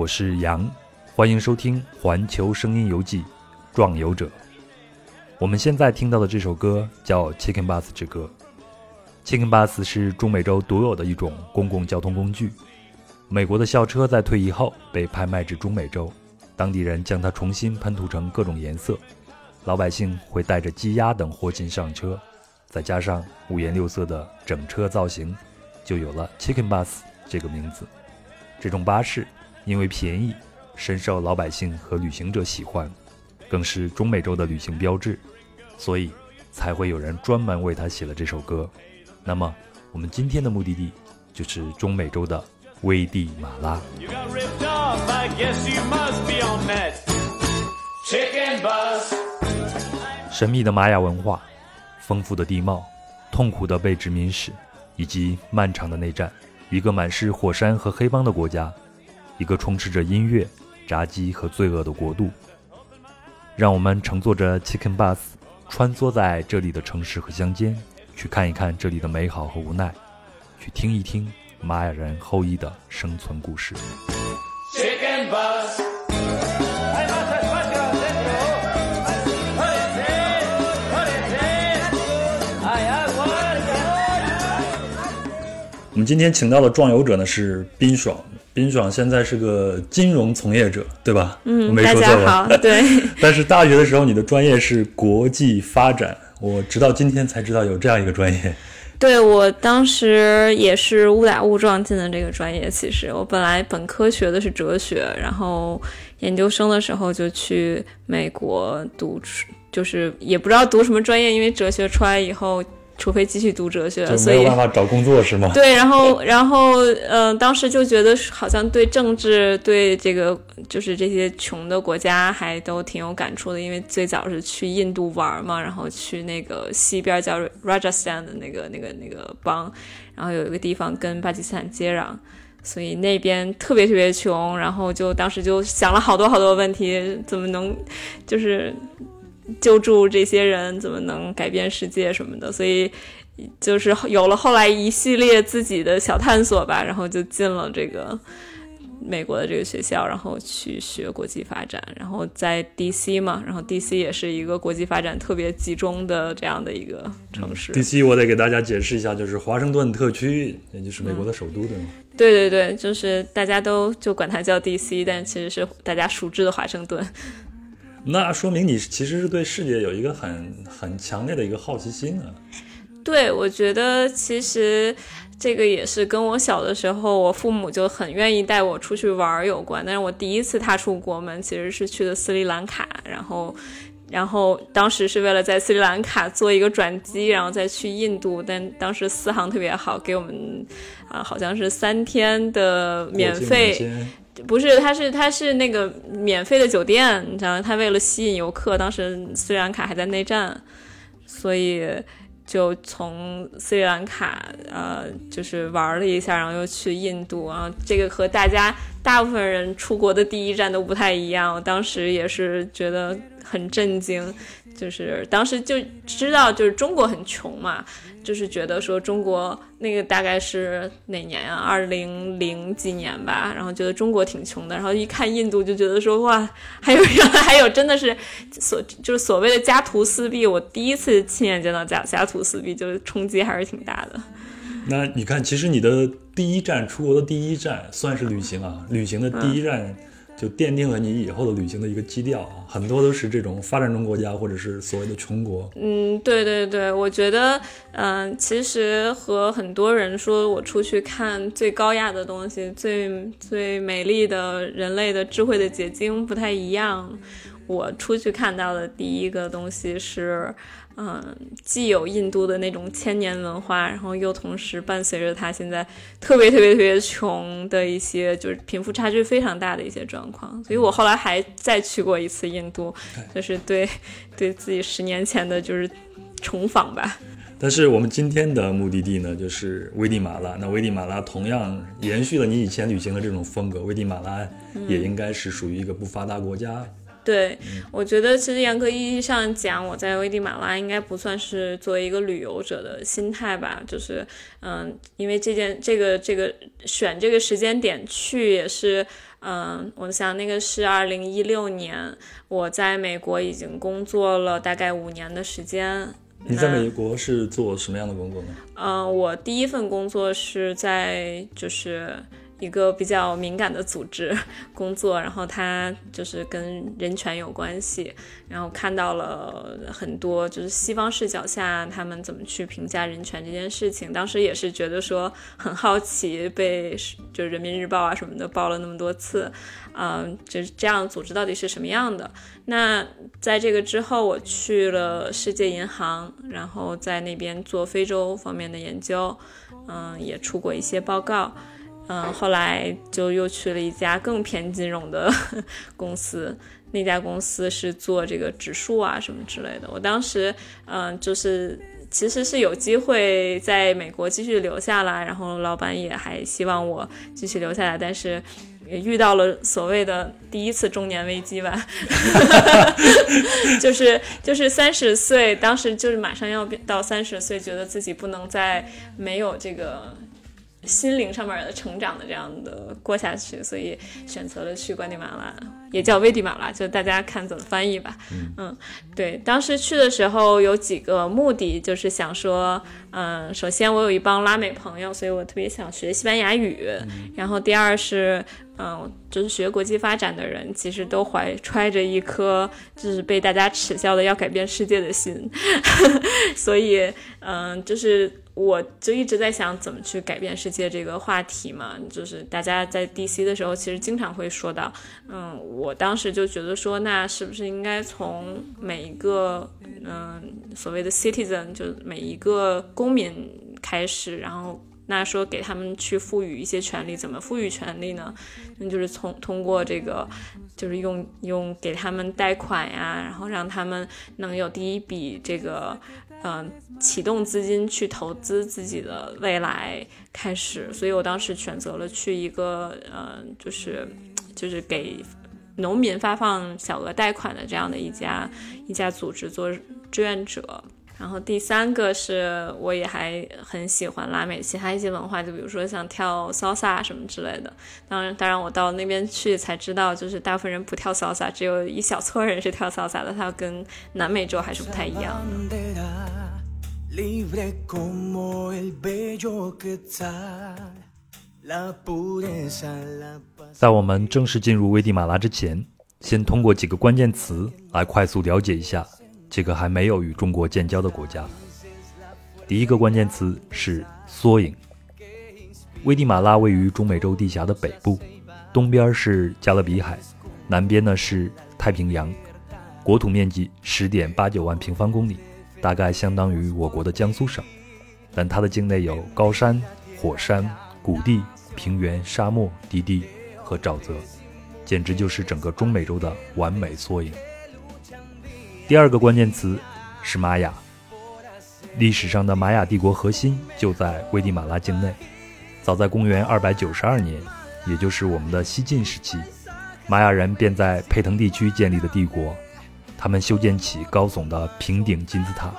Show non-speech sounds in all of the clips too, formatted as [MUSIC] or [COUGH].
我是杨，欢迎收听《环球声音游记·壮游者》。我们现在听到的这首歌叫《Chicken Bus 之歌》。Chicken Bus 是中美洲独有的一种公共交通工具。美国的校车在退役后被拍卖至中美洲，当地人将它重新喷涂成各种颜色，老百姓会带着鸡鸭等活禽上车，再加上五颜六色的整车造型，就有了 Chicken Bus 这个名字。这种巴士因为便宜，深受老百姓和旅行者喜欢，更是中美洲的旅行标志，所以才会有人专门为它写了这首歌。那么，我们今天的目的地就是中美洲的危地马拉。神秘的玛雅文化，丰富的地貌，痛苦的被殖民史，以及漫长的内战。一个满是火山和黑帮的国家，一个充斥着音乐、炸鸡和罪恶的国度。让我们乘坐着 Chicken Bus，穿梭在这里的城市和乡间，去看一看这里的美好和无奈，去听一听玛雅人后裔的生存故事。Chicken Bus。我们今天请到的壮游者呢是冰爽，冰爽现在是个金融从业者，对吧？嗯，大家好，对。[LAUGHS] 但是大学的时候你的专业是国际发展，我直到今天才知道有这样一个专业。对我当时也是误打误撞进的这个专业。其实我本来本科学的是哲学，然后研究生的时候就去美国读，就是也不知道读什么专业，因为哲学出来以后。除非继续读哲学，所以没有办法找工作是吗？[LAUGHS] 对，然后，然后，嗯，当时就觉得好像对政治，对这个就是这些穷的国家还都挺有感触的，因为最早是去印度玩嘛，然后去那个西边叫 Rajasthan 的那个那个那个邦，然后有一个地方跟巴基斯坦接壤，所以那边特别特别穷，然后就当时就想了好多好多问题，怎么能就是。救助这些人怎么能改变世界什么的，所以就是有了后来一系列自己的小探索吧，然后就进了这个美国的这个学校，然后去学国际发展，然后在 DC 嘛，然后 DC 也是一个国际发展特别集中的这样的一个城市。DC 我得给大家解释一下，就是华盛顿特区，也就是美国的首都，对吗？对对对，就是大家都就管它叫 DC，但其实是大家熟知的华盛顿。那说明你其实是对世界有一个很很强烈的一个好奇心啊。对，我觉得其实这个也是跟我小的时候，我父母就很愿意带我出去玩有关。但是我第一次踏出国门，其实是去的斯里兰卡，然后，然后当时是为了在斯里兰卡做一个转机，然后再去印度。但当时四航特别好，给我们啊，好像是三天的免费。不是，他是他是那个免费的酒店，你知道，他为了吸引游客，当时斯里兰卡还在内战，所以就从斯里兰卡呃，就是玩了一下，然后又去印度啊。这个和大家大部分人出国的第一站都不太一样，我当时也是觉得很震惊，就是当时就知道就是中国很穷嘛。就是觉得说中国那个大概是哪年啊？二零零几年吧。然后觉得中国挺穷的。然后一看印度，就觉得说哇，还有原来还有真的是所就是所谓的家徒四壁。我第一次亲眼见到家家徒四壁，就是冲击还是挺大的。那你看，其实你的第一站出国的第一站算是旅行啊，旅行的第一站。就奠定了你以后的旅行的一个基调啊，很多都是这种发展中国家或者是所谓的穷国。嗯，对对对，我觉得，嗯，其实和很多人说我出去看最高雅的东西、最最美丽的人类的智慧的结晶不太一样。我出去看到的第一个东西是，嗯，既有印度的那种千年文化，然后又同时伴随着它现在特别特别特别穷的一些，就是贫富差距非常大的一些状况。所以我后来还再去过一次印度，就是对对自己十年前的就是重访吧。但是我们今天的目的地呢，就是危地马拉。那危地马拉同样延续了你以前旅行的这种风格。危地马拉也应该是属于一个不发达国家。对，我觉得其实严格意义上讲，我在危地马拉应该不算是作为一个旅游者的心态吧。就是，嗯，因为这件这个这个选这个时间点去也是，嗯，我想那个是二零一六年，我在美国已经工作了大概五年的时间。你在美国是做什么样的工作呢？嗯，我第一份工作是在就是。一个比较敏感的组织 [LAUGHS] 工作，然后他就是跟人权有关系，然后看到了很多就是西方视角下他们怎么去评价人权这件事情。当时也是觉得说很好奇，被就人民日报啊什么的报了那么多次，嗯，就是这样组织到底是什么样的？那在这个之后，我去了世界银行，然后在那边做非洲方面的研究，嗯，也出过一些报告。嗯，后来就又去了一家更偏金融的 [LAUGHS] 公司，那家公司是做这个指数啊什么之类的。我当时，嗯，就是其实是有机会在美国继续留下来，然后老板也还希望我继续留下来，但是也遇到了所谓的第一次中年危机吧，[LAUGHS] 就是就是三十岁，当时就是马上要到三十岁，觉得自己不能再没有这个。心灵上面的成长的这样的过下去，所以选择了去关地马拉，也叫危地马拉，就大家看怎么翻译吧。嗯，对，当时去的时候有几个目的，就是想说，嗯，首先我有一帮拉美朋友，所以我特别想学西班牙语。然后第二是，嗯，就是学国际发展的人，其实都怀揣着一颗就是被大家耻笑的要改变世界的心，[LAUGHS] 所以，嗯，就是。我就一直在想怎么去改变世界这个话题嘛，就是大家在 DC 的时候，其实经常会说到，嗯，我当时就觉得说，那是不是应该从每一个，嗯，所谓的 citizen，就每一个公民开始，然后那说给他们去赋予一些权利，怎么赋予权利呢？那就是从通过这个，就是用用给他们贷款呀，然后让他们能有第一笔这个。嗯，启动资金去投资自己的未来开始，所以我当时选择了去一个，嗯，就是就是给农民发放小额贷款的这样的一家一家组织做志愿者。然后第三个是，我也还很喜欢拉美其他一些文化，就比如说像跳 salsa 什么之类的。当然，当然我到那边去才知道，就是大部分人不跳 salsa，只有一小撮人是跳 salsa 的，它跟南美洲还是不太一样的。在我们正式进入危地马拉之前，先通过几个关键词来快速了解一下。这个还没有与中国建交的国家，第一个关键词是缩影。危地马拉位于中美洲地峡的北部，东边是加勒比海，南边呢是太平洋，国土面积十点八九万平方公里，大概相当于我国的江苏省。但它的境内有高山、火山、谷地、平原、沙漠、低地和沼泽，简直就是整个中美洲的完美缩影。第二个关键词是玛雅。历史上的玛雅帝国核心就在危地马拉境内。早在公元292年，也就是我们的西晋时期，玛雅人便在佩腾地区建立了帝国。他们修建起高耸的平顶金字塔，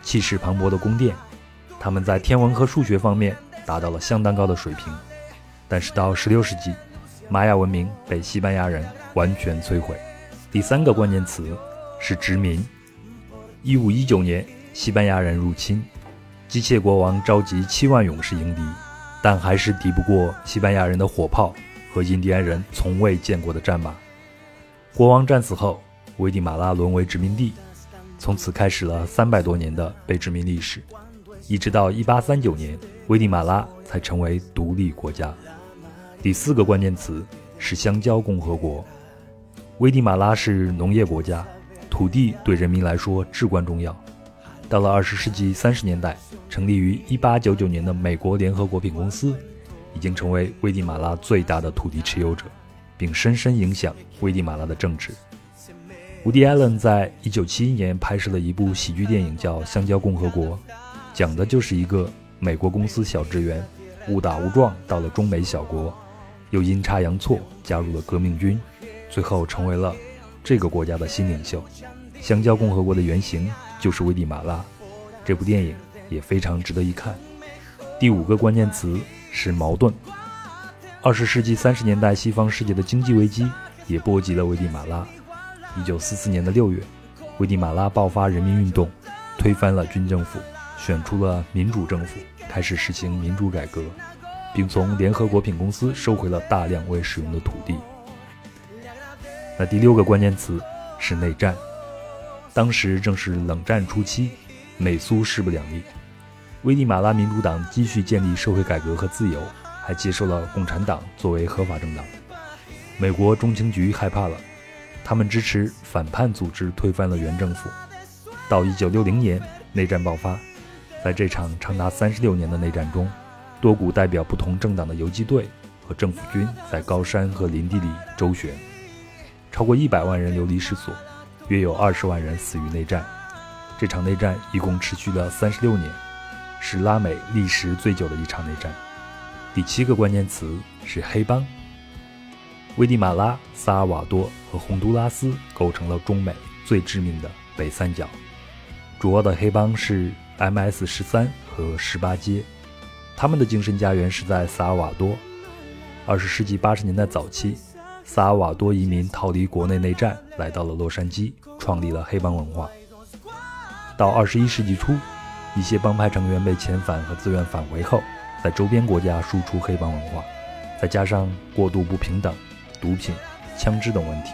气势磅礴的宫殿。他们在天文和数学方面达到了相当高的水平。但是到16世纪，玛雅文明被西班牙人完全摧毁。第三个关键词。是殖民。一五一九年，西班牙人入侵，机械国王召集七万勇士迎敌，但还是敌不过西班牙人的火炮和印第安人从未见过的战马。国王战死后，危地马拉沦为殖民地，从此开始了三百多年的被殖民历史，一直到一八三九年，危地马拉才成为独立国家。第四个关键词是香蕉共和国。危地马拉是农业国家，土地对人民来说至关重要。到了二十世纪三十年代，成立于一八九九年的美国联合果品公司，已经成为危地马拉最大的土地持有者，并深深影响危地马拉的政治。伍迪·艾伦在一九七一年拍摄了一部喜剧电影，叫《香蕉共和国》，讲的就是一个美国公司小职员误打误撞到了中美小国，又阴差阳错加入了革命军，最后成为了这个国家的新领袖。香蕉共和国的原型就是危地马拉，这部电影也非常值得一看。第五个关键词是矛盾。二十世纪三十年代，西方世界的经济危机也波及了危地马拉。一九四四年的六月，危地马拉爆发人民运动，推翻了军政府，选出了民主政府，开始实行民主改革，并从联合国品公司收回了大量未使用的土地。那第六个关键词是内战。当时正是冷战初期，美苏势不两立。危地马拉民主党继续建立社会改革和自由，还接受了共产党作为合法政党。美国中情局害怕了。他们支持反叛组织推翻了原政府。到一九六零年，内战爆发。在这场长达三十六年的内战中，多股代表不同政党的游击队和政府军在高山和林地里周旋，超过一百万人流离失所，约有二十万人死于内战。这场内战一共持续了三十六年，是拉美历时最久的一场内战。第七个关键词是黑帮。危地马拉、萨尔瓦多和洪都拉斯构成了中美最致命的北三角。主要的黑帮是 MS 十三和十八街，他们的精神家园是在萨尔瓦多。二十世纪八十年代早期，萨尔瓦多移民逃离国内内战，来到了洛杉矶，创立了黑帮文化。到二十一世纪初，一些帮派成员被遣返和自愿返回后，在周边国家输出黑帮文化，再加上过度不平等。毒品、枪支等问题，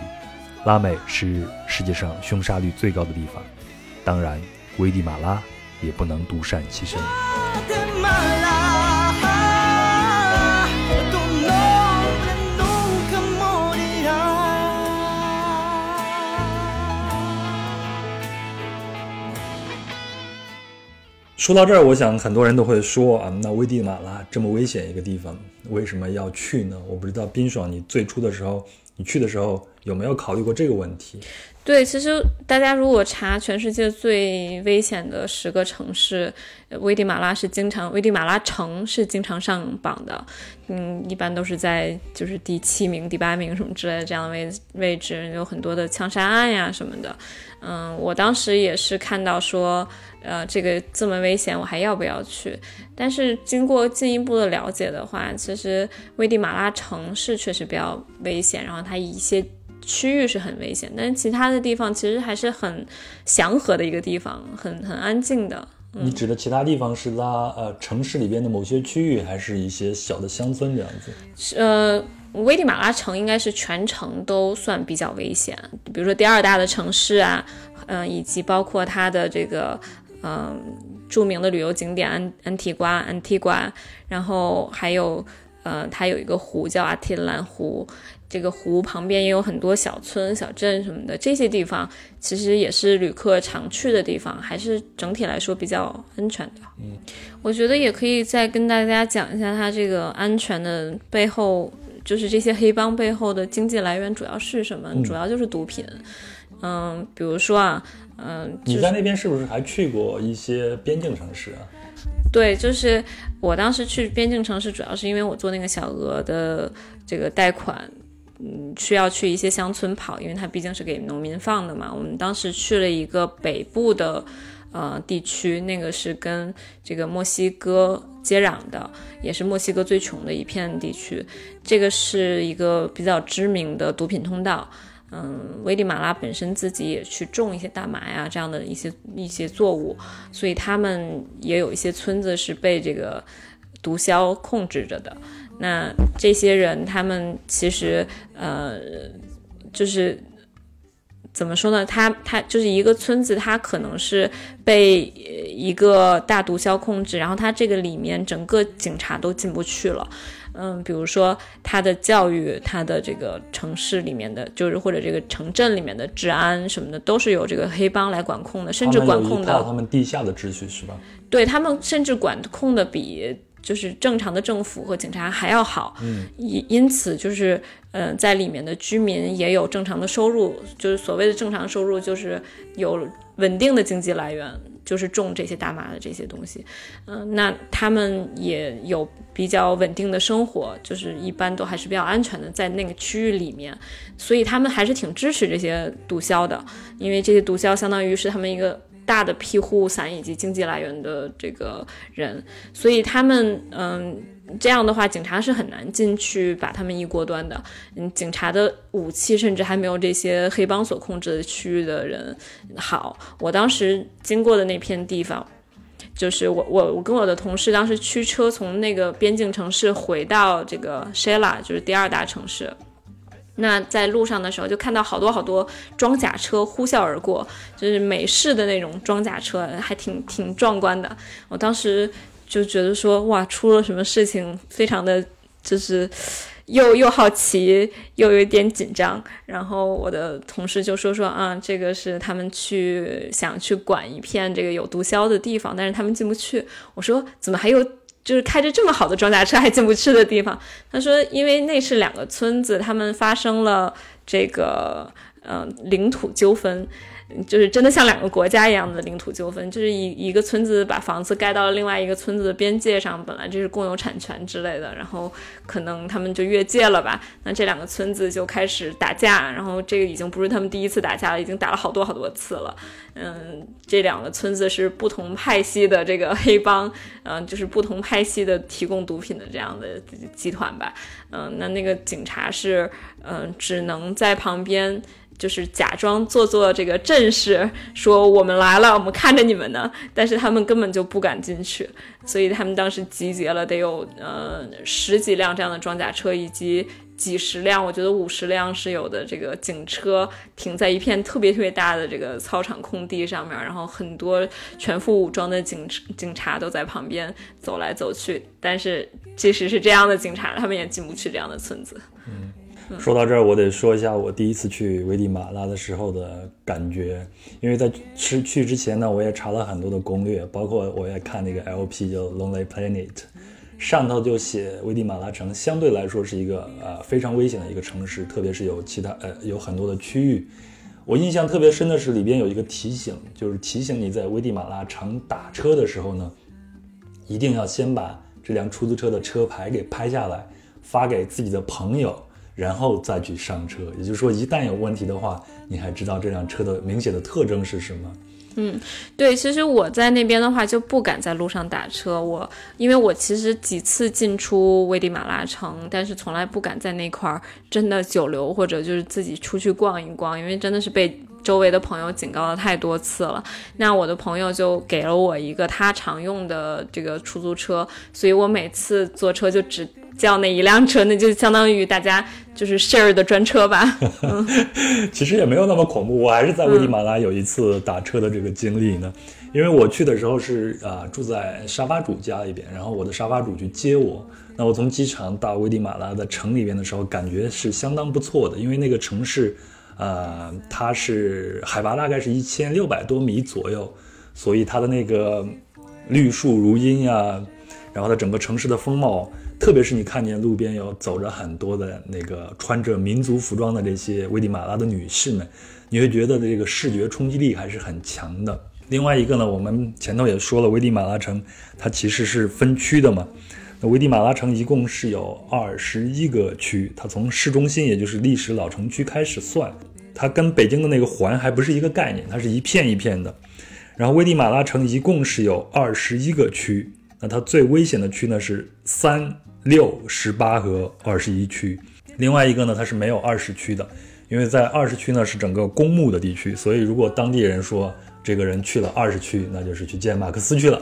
拉美是世界上凶杀率最高的地方。当然，危地马拉也不能独善其身。说到这儿，我想很多人都会说啊，那危地马拉这么危险一个地方，为什么要去呢？我不知道冰爽，你最初的时候，你去的时候有没有考虑过这个问题？对，其实大家如果查全世界最危险的十个城市，危地马拉是经常，危地马拉城是经常上榜的。嗯，一般都是在就是第七名、第八名什么之类的这样的位位置，有很多的枪杀案呀什么的。嗯，我当时也是看到说。呃，这个这么危险，我还要不要去？但是经过进一步的了解的话，其实危地马拉城市确实比较危险，然后它一些区域是很危险，但是其他的地方其实还是很祥和的一个地方，很很安静的。你指的其他地方是拉呃城市里边的某些区域，还是一些小的乡村这样子？呃，危地马拉城应该是全城都算比较危险，比如说第二大的城市啊，嗯，以及包括它的这个。嗯，著名的旅游景点安安提瓜，安提瓜，然后还有，呃，它有一个湖叫阿提兰湖，这个湖旁边也有很多小村、小镇什么的，这些地方其实也是旅客常去的地方，还是整体来说比较安全的。嗯，我觉得也可以再跟大家讲一下它这个安全的背后，就是这些黑帮背后的经济来源主要是什么？主要就是毒品。嗯，比如说啊。嗯，你在那边是不是还去过一些边境城市啊？对，就是我当时去边境城市，主要是因为我做那个小额的这个贷款，嗯，需要去一些乡村跑，因为它毕竟是给农民放的嘛。我们当时去了一个北部的呃地区，那个是跟这个墨西哥接壤的，也是墨西哥最穷的一片地区。这个是一个比较知名的毒品通道。嗯，危地马拉本身自己也去种一些大麻呀，这样的一些一些作物，所以他们也有一些村子是被这个毒枭控制着的。那这些人，他们其实呃，就是怎么说呢？他他就是一个村子，他可能是被一个大毒枭控制，然后他这个里面整个警察都进不去了。嗯，比如说他的教育，他的这个城市里面的，就是或者这个城镇里面的治安什么的，都是由这个黑帮来管控的，甚至管控的他们地下的秩序是吧？对他们甚至管控的比就是正常的政府和警察还要好。嗯，因因此就是呃，在里面的居民也有正常的收入，就是所谓的正常收入，就是有稳定的经济来源。就是种这些大麻的这些东西，嗯，那他们也有比较稳定的生活，就是一般都还是比较安全的，在那个区域里面，所以他们还是挺支持这些毒枭的，因为这些毒枭相当于是他们一个大的庇护伞以及经济来源的这个人，所以他们嗯。这样的话，警察是很难进去把他们一锅端的。嗯，警察的武器甚至还没有这些黑帮所控制的区域的人好。我当时经过的那片地方，就是我我我跟我的同事当时驱车从那个边境城市回到这个 Shela，就是第二大城市。那在路上的时候，就看到好多好多装甲车呼啸而过，就是美式的那种装甲车，还挺挺壮观的。我当时。就觉得说哇，出了什么事情，非常的就是 [LAUGHS] 又又好奇，又有点紧张。然后我的同事就说说啊，这个是他们去想去管一片这个有毒枭的地方，但是他们进不去。我说怎么还有就是开着这么好的装甲车还进不去的地方？他说因为那是两个村子，他们发生了这个嗯领土纠纷。就是真的像两个国家一样的领土纠纷，就是一一个村子把房子盖到了另外一个村子的边界上，本来这是共有产权之类的，然后可能他们就越界了吧，那这两个村子就开始打架，然后这个已经不是他们第一次打架了，已经打了好多好多次了。嗯，这两个村子是不同派系的这个黑帮，嗯，就是不同派系的提供毒品的这样的集团吧。嗯，那那个警察是，嗯，只能在旁边。就是假装做做这个阵势，说我们来了，我们看着你们呢。但是他们根本就不敢进去，所以他们当时集结了得有呃十几辆这样的装甲车，以及几十辆，我觉得五十辆是有的这个警车停在一片特别特别大的这个操场空地上面，然后很多全副武装的警警察都在旁边走来走去。但是即使是这样的警察，他们也进不去这样的村子。嗯。说到这儿，我得说一下我第一次去危地马拉的时候的感觉，因为在去去之前呢，我也查了很多的攻略，包括我也看那个 LP 叫 Lonely Planet，上头就写危地马拉城相对来说是一个呃非常危险的一个城市，特别是有其他呃有很多的区域。我印象特别深的是里边有一个提醒，就是提醒你在危地马拉城打车的时候呢，一定要先把这辆出租车的车牌给拍下来，发给自己的朋友。然后再去上车，也就是说，一旦有问题的话，你还知道这辆车的明显的特征是什么？嗯，对，其实我在那边的话就不敢在路上打车，我因为我其实几次进出危地马拉城，但是从来不敢在那块儿真的久留或者就是自己出去逛一逛，因为真的是被周围的朋友警告了太多次了。那我的朋友就给了我一个他常用的这个出租车，所以我每次坐车就只。叫那一辆车，那就相当于大家就是 share 的专车吧。[LAUGHS] 其实也没有那么恐怖，我还是在危地马拉有一次打车的这个经历呢。因为我去的时候是啊住在沙发主家里边，然后我的沙发主去接我。那我从机场到危地马拉的城里边的时候，感觉是相当不错的，因为那个城市，呃，它是海拔大概是一千六百多米左右，所以它的那个绿树如茵呀，然后它整个城市的风貌。特别是你看见路边有走着很多的那个穿着民族服装的这些危地马拉的女士们，你会觉得这个视觉冲击力还是很强的。另外一个呢，我们前头也说了，危地马拉城它其实是分区的嘛。那危地马拉城一共是有二十一个区，它从市中心也就是历史老城区开始算，它跟北京的那个环还不是一个概念，它是一片一片的。然后危地马拉城一共是有二十一个区，那它最危险的区呢是三。六十八和二十一区，另外一个呢，它是没有二十区的，因为在二十区呢是整个公墓的地区，所以如果当地人说这个人去了二十区，那就是去见马克思去了。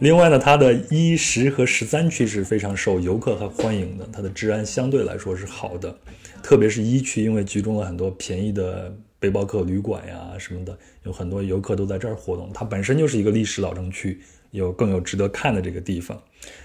另外呢，它的一十和十三区是非常受游客和欢迎的，它的治安相对来说是好的，特别是一区，因为集中了很多便宜的背包客旅馆呀什么的，有很多游客都在这儿活动，它本身就是一个历史老城区，有更有值得看的这个地方。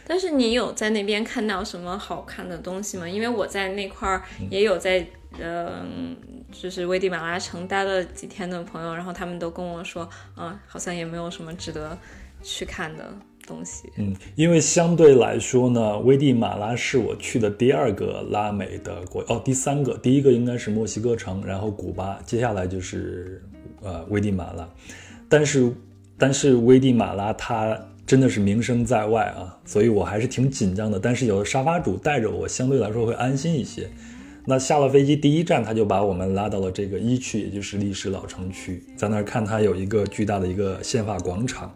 但是你有在那边看到什么好看的东西吗？因为我在那块儿也有在，嗯，就是危地马拉城待了几天的朋友，然后他们都跟我说，嗯，好像也没有什么值得去看的东西。嗯，因为相对来说呢，危地马拉是我去的第二个拉美的国，哦，第三个，第一个应该是墨西哥城，然后古巴，接下来就是呃危地马拉。但是，但是危地马拉它。真的是名声在外啊，所以我还是挺紧张的。但是有的沙发主带着我，相对来说会安心一些。那下了飞机第一站，他就把我们拉到了这个一区，也就是历史老城区，在那儿看他有一个巨大的一个宪法广场，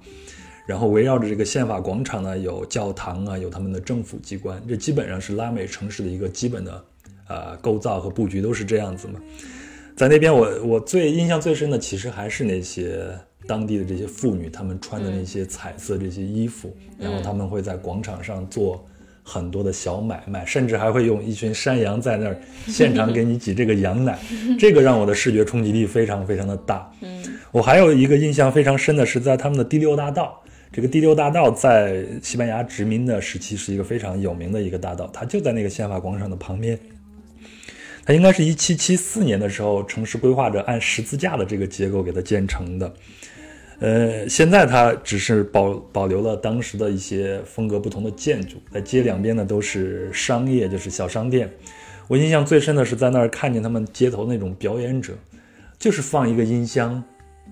然后围绕着这个宪法广场呢，有教堂啊，有他们的政府机关，这基本上是拉美城市的一个基本的呃构造和布局都是这样子嘛。在那边，我我最印象最深的其实还是那些。当地的这些妇女，她们穿的那些彩色这些衣服，然后她们会在广场上做很多的小买卖，甚至还会用一群山羊在那儿 [LAUGHS] 现场给你挤这个羊奶，[LAUGHS] 这个让我的视觉冲击力非常非常的大。嗯，我还有一个印象非常深的是在他们的第六大道，这个第六大道在西班牙殖民的时期是一个非常有名的一个大道，它就在那个宪法广场的旁边。它应该是一七七四年的时候，城市规划者按十字架的这个结构给它建成的。呃，现在它只是保保留了当时的一些风格不同的建筑，在街两边呢都是商业，就是小商店。我印象最深的是在那儿看见他们街头那种表演者，就是放一个音箱，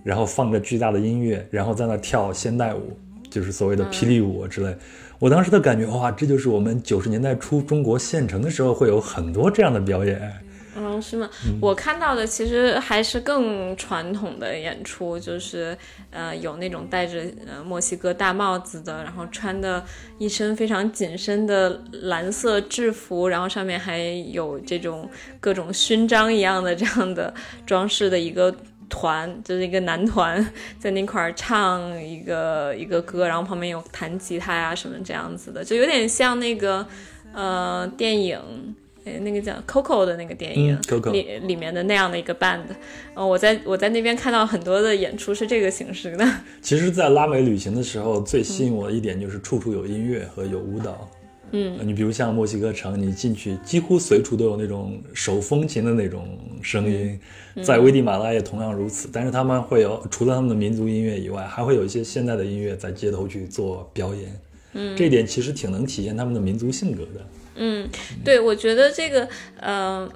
然后放着巨大的音乐，然后在那跳现代舞，就是所谓的霹雳舞之类。我当时的感觉，哇，这就是我们九十年代初中国县城的时候会有很多这样的表演。嗯，是吗？我看到的其实还是更传统的演出，就是呃，有那种戴着呃墨西哥大帽子的，然后穿的一身非常紧身的蓝色制服，然后上面还有这种各种勋章一样的这样的装饰的一个团，就是一个男团在那块儿唱一个一个歌，然后旁边有弹吉他呀什么这样子的，就有点像那个呃电影。哎，那个叫 Coco 的那个电影里里面的那样的一个 band，呃，我在我在那边看到很多的演出是这个形式的。其实，在拉美旅行的时候，最吸引我的一点就是处处有音乐和有舞蹈。嗯，你比如像墨西哥城，你进去几乎随处都有那种手风琴的那种声音，在危地马拉也同样如此。但是他们会有除了他们的民族音乐以外，还会有一些现代的音乐在街头去做表演。嗯，这点其实挺能体现他们的民族性格的。嗯，对，我觉得这个，呃，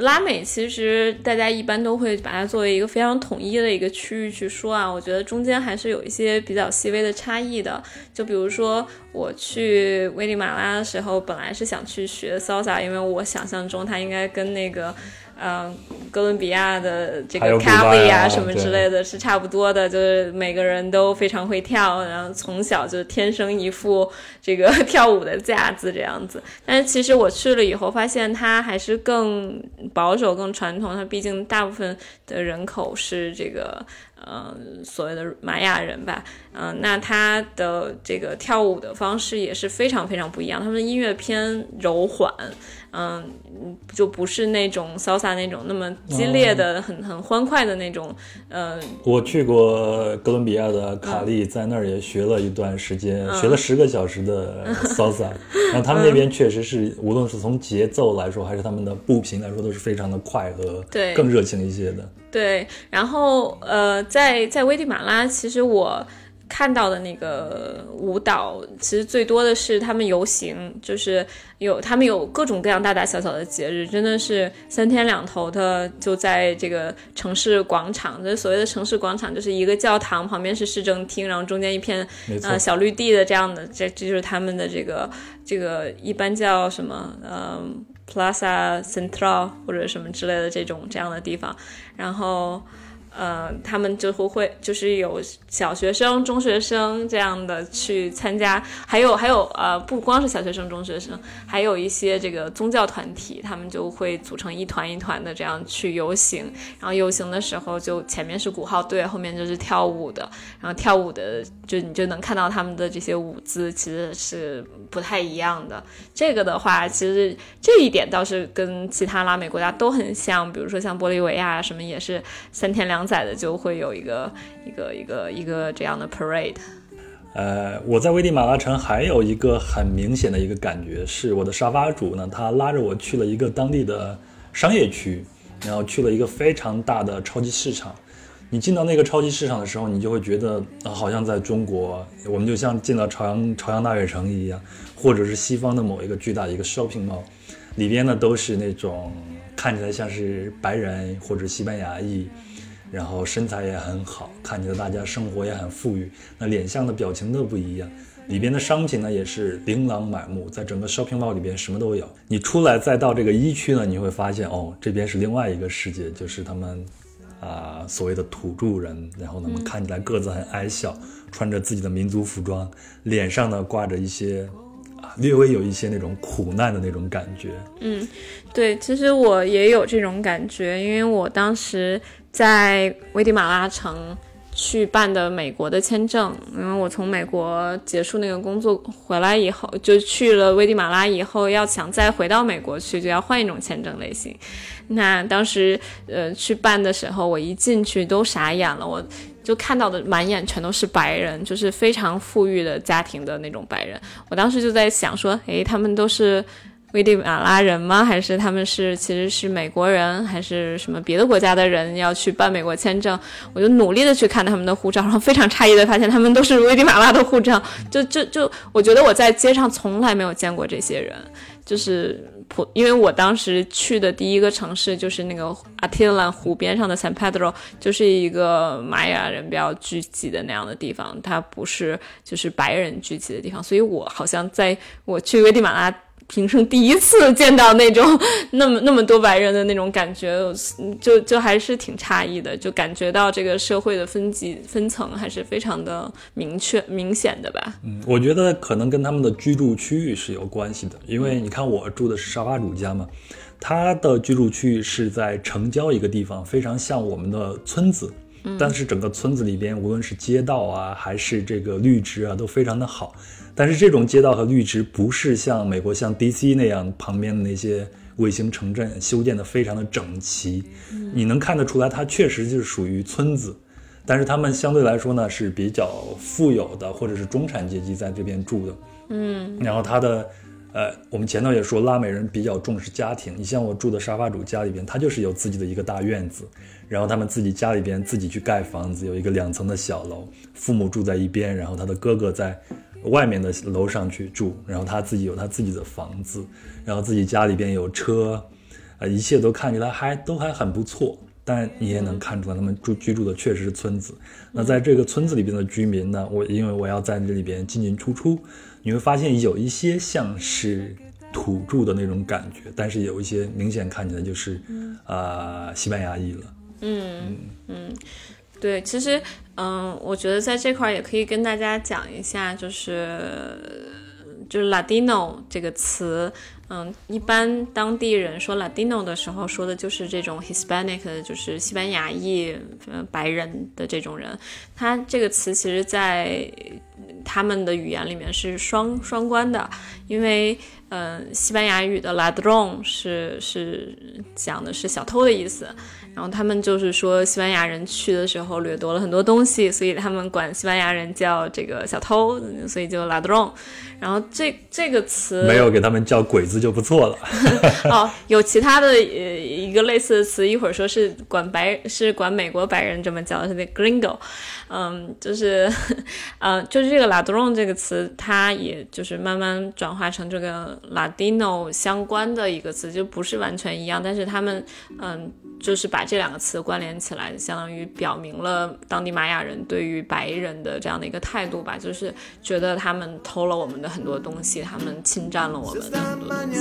拉美其实大家一般都会把它作为一个非常统一的一个区域去说啊。我觉得中间还是有一些比较细微的差异的。就比如说我去危地马拉的时候，本来是想去学 salsa，因为我想象中它应该跟那个。嗯，哥伦比亚的这个 Cali 啊什么之类的是差不多的，就是每个人都非常会跳，然后从小就天生一副这个 [LAUGHS] 跳舞的架子这样子。但是其实我去了以后，发现它还是更保守、更传统。它毕竟大部分的人口是这个呃所谓的玛雅人吧，嗯，那他的这个跳舞的方式也是非常非常不一样。他们的音乐偏柔缓。嗯，就不是那种 salsa 那种那么激烈的、很很欢快的那种。呃，我去过哥伦比亚的卡利，在那儿也学了一段时间，学了十个小时的 [LAUGHS] salsa。然后他们那边确实是，无论是从节奏来说，还是他们的步频来说，都是非常的快和对更热情一些的。对，然后呃，在在危地马拉，其实我。看到的那个舞蹈，其实最多的是他们游行，就是有他们有各种各样大大小小的节日，真的是三天两头的就在这个城市广场。这所谓的城市广场，就是一个教堂旁边是市政厅，然后中间一片呃小绿地的这样的，这这就是他们的这个这个一般叫什么呃 Plaza Central 或者什么之类的这种这样的地方，然后。呃，他们就会会就是有小学生、中学生这样的去参加，还有还有呃，不光是小学生、中学生，还有一些这个宗教团体，他们就会组成一团一团的这样去游行。然后游行的时候，就前面是鼓号队，后面就是跳舞的。然后跳舞的就你就能看到他们的这些舞姿，其实是不太一样的。这个的话，其实这一点倒是跟其他拉美国家都很像，比如说像玻利维亚什么，也是三天两。载的就会有一个一个一个一个这样的 parade，呃，我在危地马拉城还有一个很明显的一个感觉，是我的沙发主呢，他拉着我去了一个当地的商业区，然后去了一个非常大的超级市场。你进到那个超级市场的时候，你就会觉得，好像在中国，我们就像进到朝阳朝阳大悦城一样，或者是西方的某一个巨大的一个 shopping mall，里边呢都是那种看起来像是白人或者西班牙裔。然后身材也很好，看起来大家生活也很富裕，那脸上的表情都不一样。里边的商品呢也是琳琅满目，在整个 shopping mall 里边什么都有。你出来再到这个一区呢，你会发现哦，这边是另外一个世界，就是他们啊所谓的土著人，然后他们看起来个子很矮小，穿着自己的民族服装，脸上呢挂着一些啊略微有一些那种苦难的那种感觉。嗯，对，其实我也有这种感觉，因为我当时。在危地马拉城去办的美国的签证，因为我从美国结束那个工作回来以后，就去了危地马拉，以后要想再回到美国去，就要换一种签证类型。那当时呃去办的时候，我一进去都傻眼了，我就看到的满眼全都是白人，就是非常富裕的家庭的那种白人。我当时就在想说，诶，他们都是。危地马拉人吗？还是他们是其实是美国人，还是什么别的国家的人要去办美国签证？我就努力的去看他们的护照，然后非常诧异的发现他们都是危地马拉的护照。[LAUGHS] 就就就，我觉得我在街上从来没有见过这些人。就是普，因为我当时去的第一个城市就是那个阿提兰湖边上的 San Pedro，就是一个玛雅人比较聚集的那样的地方，它不是就是白人聚集的地方，所以我好像在我去危地马拉。平生第一次见到那种 [LAUGHS] 那么那么多白人的那种感觉，就就还是挺诧异的，就感觉到这个社会的分级分层还是非常的明确明显的吧。嗯，我觉得可能跟他们的居住区域是有关系的，因为你看我住的是沙发主家嘛，他的居住区域是在城郊一个地方，非常像我们的村子，但是整个村子里边无论是街道啊还是这个绿植啊都非常的好。但是这种街道和绿植不是像美国像 D.C. 那样旁边的那些卫星城镇修建的非常的整齐，你能看得出来，它确实就是属于村子。但是他们相对来说呢是比较富有的，或者是中产阶级在这边住的。嗯，然后他的，呃，我们前头也说拉美人比较重视家庭。你像我住的沙发主家里边，他就是有自己的一个大院子，然后他们自己家里边自己去盖房子，有一个两层的小楼，父母住在一边，然后他的哥哥在。外面的楼上去住，然后他自己有他自己的房子，然后自己家里边有车，啊，一切都看起来还都还很不错。但你也能看出来，他们住居住的确实是村子。那在这个村子里边的居民呢，我因为我要在这里边进进出出，你会发现有一些像是土著的那种感觉，但是有一些明显看起来就是啊西班牙裔了。嗯嗯。对，其实，嗯，我觉得在这块儿也可以跟大家讲一下，就是就是 Latino 这个词，嗯，一般当地人说 Latino 的时候，说的就是这种 Hispanic，就是西班牙裔，嗯，白人的这种人。他这个词其实，在他们的语言里面是双双关的，因为，嗯，西班牙语的 Ladron 是是讲的是小偷的意思。然后他们就是说，西班牙人去的时候掠夺了很多东西，所以他们管西班牙人叫这个小偷，所以就 ladron。然后这这个词没有给他们叫鬼子就不错了。[LAUGHS] 哦，有其他的呃一个类似的词，一会儿说是管白是管美国白人这么叫的，是那 gringo。嗯，就是，嗯，[LAUGHS] 就是这个 ladron 这个词，它也就是慢慢转化成这个 “Latino” 相关的一个词，就不是完全一样，但是他们嗯。就是把这两个词关联起来，相当于表明了当地玛雅人对于白人的这样的一个态度吧，就是觉得他们偷了我们的很多东西，他们侵占了我们的很多东西。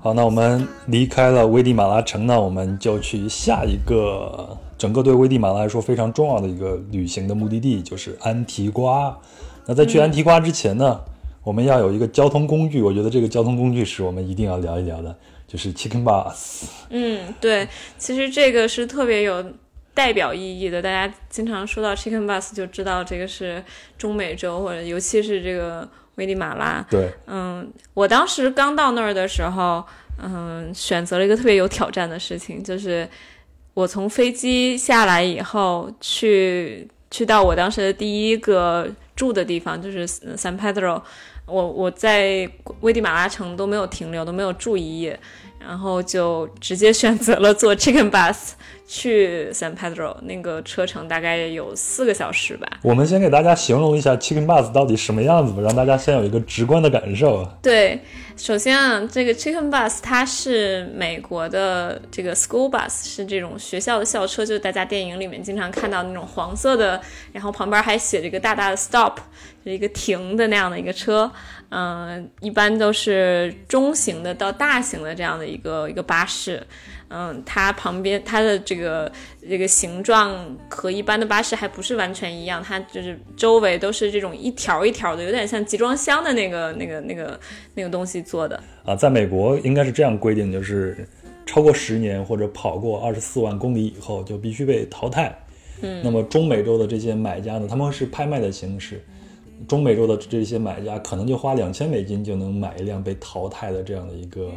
好，那我们离开了危地马拉城呢，我们就去下一个整个对危地马拉来说非常重要的一个旅行的目的地，就是安提瓜。那在去安提瓜之前呢，我们要有一个交通工具，我觉得这个交通工具是我们一定要聊一聊的，就是 Chicken Bus。嗯，对，其实这个是特别有代表意义的。大家经常说到 Chicken Bus 就知道这个是中美洲，或者尤其是这个危地马拉。对，嗯，我当时刚到那儿的时候，嗯，选择了一个特别有挑战的事情，就是我从飞机下来以后，去去到我当时的第一个住的地方，就是 San Pedro。我我在危地马拉城都没有停留，都没有住一夜，然后就直接选择了坐 Chicken Bus 去 San Pedro，那个车程大概有四个小时吧。我们先给大家形容一下 Chicken Bus 到底什么样子吧，让大家先有一个直观的感受。对，首先啊，这个 Chicken Bus 它是美国的这个 School Bus，是这种学校的校车，就是大家电影里面经常看到那种黄色的，然后旁边还写着一个大大的 Stop。是一个停的那样的一个车，嗯，一般都是中型的到大型的这样的一个一个巴士，嗯，它旁边它的这个这个形状和一般的巴士还不是完全一样，它就是周围都是这种一条一条的，有点像集装箱的那个那个那个那个东西做的。啊，在美国应该是这样规定，就是超过十年或者跑过二十四万公里以后就必须被淘汰。嗯，那么中美洲的这些买家呢，他们是拍卖的形式。中美洲的这些买家可能就花两千美金就能买一辆被淘汰的这样的一个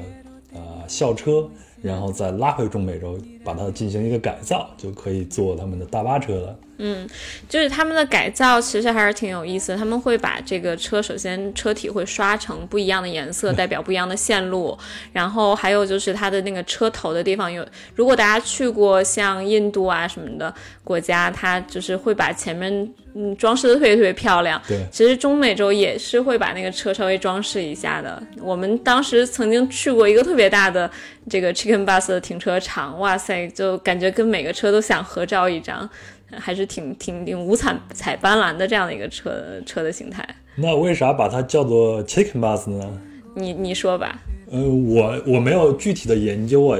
呃校车，然后再拉回中美洲，把它进行一个改造，就可以坐他们的大巴车了。嗯，就是他们的改造其实还是挺有意思的。他们会把这个车，首先车体会刷成不一样的颜色，代表不一样的线路。然后还有就是它的那个车头的地方有，如果大家去过像印度啊什么的国家，它就是会把前面嗯装饰的特别特别漂亮。对，其实中美洲也是会把那个车稍微装饰一下的。我们当时曾经去过一个特别大的这个 Chicken Bus 的停车场，哇塞，就感觉跟每个车都想合照一张。还是挺挺挺五彩彩斑斓的这样的一个车车的形态。那为啥把它叫做 Chicken Bus 呢？你你说吧。嗯，我我没有具体的研究啊，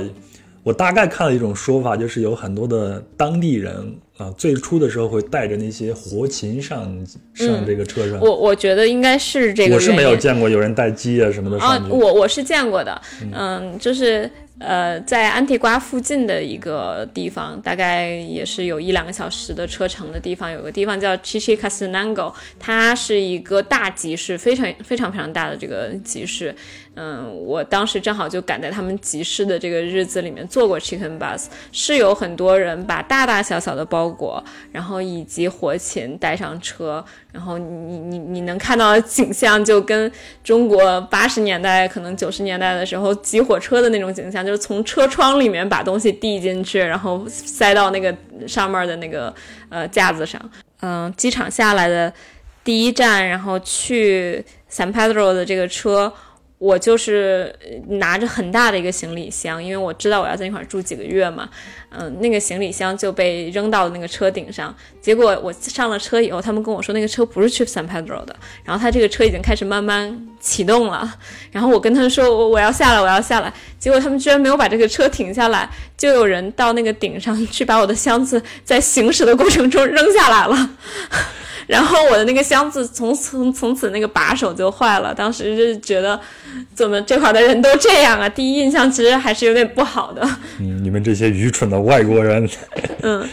我大概看了一种说法，就是有很多的当地人啊，最初的时候会带着那些活禽上上这个车上。我我觉得应该是这个。我是没有见过有人带鸡啊什么的上去。啊，我我是见过的，嗯，就是。呃，在安提瓜附近的一个地方，大概也是有一两个小时的车程的地方，有个地方叫 Chichicastenango，它是一个大集市，非常非常非常大的这个集市。嗯，我当时正好就赶在他们集市的这个日子里面坐过 Chicken Bus，是有很多人把大大小小的包裹，然后以及活禽带上车，然后你你你能看到的景象就跟中国八十年代可能九十年代的时候挤火车的那种景象，就是从车窗里面把东西递进去，然后塞到那个上面的那个呃架子上。嗯，机场下来的第一站，然后去 San Pedro 的这个车。我就是拿着很大的一个行李箱，因为我知道我要在那块住几个月嘛，嗯，那个行李箱就被扔到那个车顶上。结果我上了车以后，他们跟我说那个车不是去 San Pedro 的，然后他这个车已经开始慢慢启动了。然后我跟他们说我我要下来，我要下来。结果他们居然没有把这个车停下来，就有人到那个顶上去把我的箱子在行驶的过程中扔下来了。[LAUGHS] 然后我的那个箱子从从从此那个把手就坏了，当时就觉得，[LAUGHS] 怎么这块的人都这样啊？第一印象其实还是有点不好的。嗯，你们这些愚蠢的外国人。[LAUGHS] 嗯，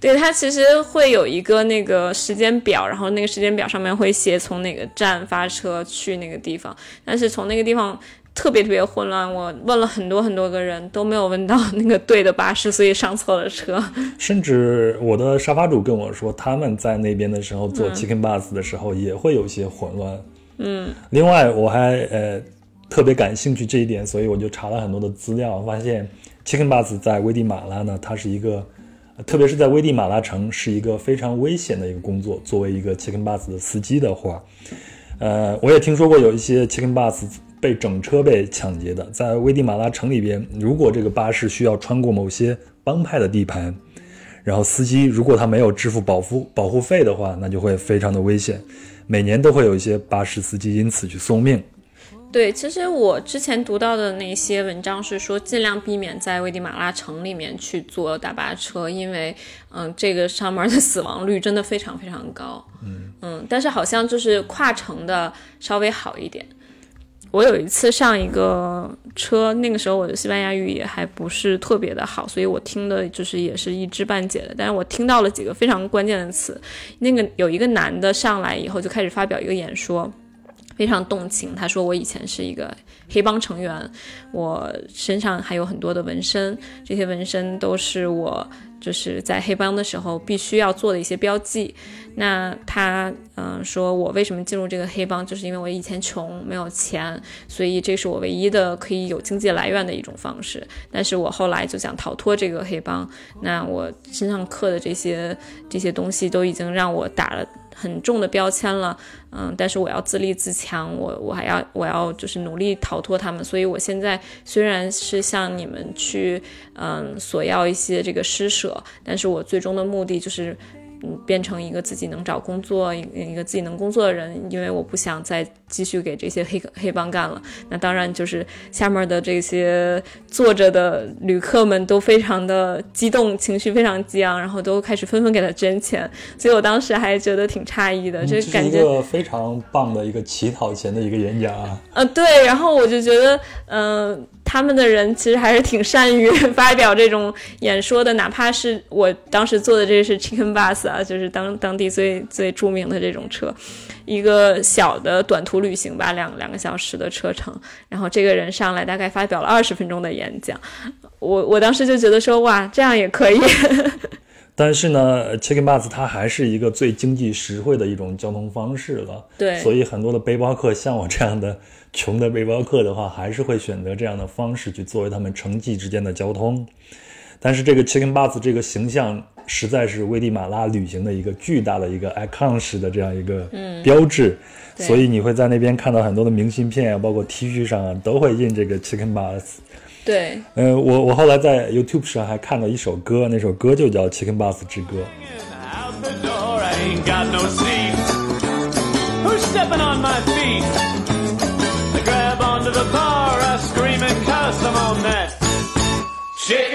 对他其实会有一个那个时间表，然后那个时间表上面会写从哪个站发车去那个地方，但是从那个地方。特别特别混乱，我问了很多很多个人都没有问到那个对的巴士，所以上错了车。甚至我的沙发主跟我说，他们在那边的时候坐 Chicken Bus 的时候也会有些混乱。嗯，嗯另外我还呃特别感兴趣这一点，所以我就查了很多的资料，发现 Chicken Bus 在危地马拉呢，它是一个，特别是在危地马拉城是一个非常危险的一个工作。作为一个 Chicken Bus 的司机的话，呃，我也听说过有一些 Chicken Bus。被整车被抢劫的，在危地马拉城里边，如果这个巴士需要穿过某些帮派的地盘，然后司机如果他没有支付保护保护费的话，那就会非常的危险。每年都会有一些巴士司机因此去送命。对，其实我之前读到的那些文章是说，尽量避免在危地马拉城里面去坐大巴车，因为嗯，这个上面的死亡率真的非常非常高。嗯嗯，但是好像就是跨城的稍微好一点。我有一次上一个车，那个时候我的西班牙语也还不是特别的好，所以我听的就是也是一知半解的。但是我听到了几个非常关键的词。那个有一个男的上来以后就开始发表一个演说，非常动情。他说我以前是一个黑帮成员，我身上还有很多的纹身，这些纹身都是我。就是在黑帮的时候必须要做的一些标记。那他嗯说，我为什么进入这个黑帮，就是因为我以前穷没有钱，所以这是我唯一的可以有经济来源的一种方式。但是我后来就想逃脱这个黑帮，那我身上刻的这些这些东西都已经让我打了。很重的标签了，嗯，但是我要自立自强，我我还要我要就是努力逃脱他们，所以我现在虽然是向你们去嗯索要一些这个施舍，但是我最终的目的就是。嗯，变成一个自己能找工作、一一个自己能工作的人，因为我不想再继续给这些黑黑帮干了。那当然就是下面的这些坐着的旅客们都非常的激动，情绪非常激昂，然后都开始纷纷给他捐钱。所以我当时还觉得挺诧异的，就感觉一个非常棒的一个乞讨钱的一个演讲啊。呃，对，然后我就觉得，嗯。他们的人其实还是挺善于发表这种演说的，哪怕是我当时坐的这是 Chicken Bus 啊，就是当当地最最著名的这种车，一个小的短途旅行吧，两两个小时的车程。然后这个人上来大概发表了二十分钟的演讲，我我当时就觉得说哇，这样也可以。[LAUGHS] 但是呢，Chicken Bus 它还是一个最经济实惠的一种交通方式了。对，所以很多的背包客像我这样的。穷的背包客的话，还是会选择这样的方式去作为他们城际之间的交通。但是这个 Chicken Bus 这个形象，实在是危地马拉旅行的一个巨大的一个 icon 式的这样一个标志。所以你会在那边看到很多的明信片啊，包括 T 恤上啊，都会印这个 Chicken Bus。对，呃，我我后来在 YouTube 上还看到一首歌，那首歌就叫 Chicken Bus 之歌。[LAUGHS] 接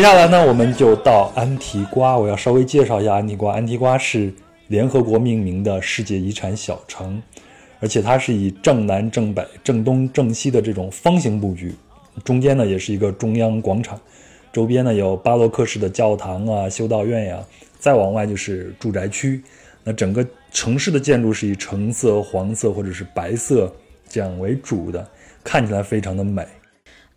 下来呢，我们就到安提瓜。我要稍微介绍一下安提瓜。安提瓜是联合国命名的世界遗产小城，而且它是以正南、正北、正东、正西的这种方形布局，中间呢也是一个中央广场，周边呢有巴洛克式的教堂啊、修道院呀。再往外就是住宅区，那整个城市的建筑是以橙色、黄色或者是白色这样为主的，看起来非常的美。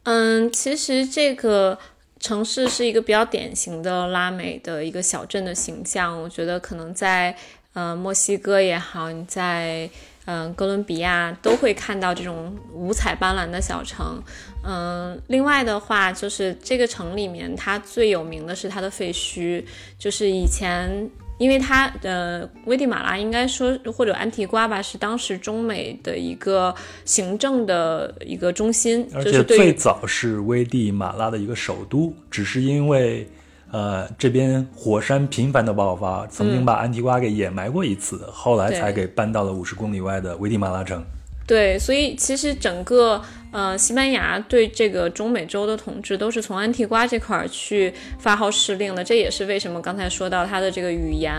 嗯，其实这个城市是一个比较典型的拉美的一个小镇的形象。我觉得可能在呃墨西哥也好，你在嗯哥伦比亚都会看到这种五彩斑斓的小城。嗯，另外的话，就是这个城里面，它最有名的是它的废墟。就是以前，因为它呃危地马拉应该说或者安提瓜吧，是当时中美的一个行政的一个中心，而且最早是危地马拉的一个首都。只是因为呃这边火山频繁的爆发，曾经把安提瓜给掩埋过一次，后来才给搬到了五十公里外的危地马拉城。对，所以其实整个呃西班牙对这个中美洲的统治都是从安提瓜这块儿去发号施令的，这也是为什么刚才说到它的这个语言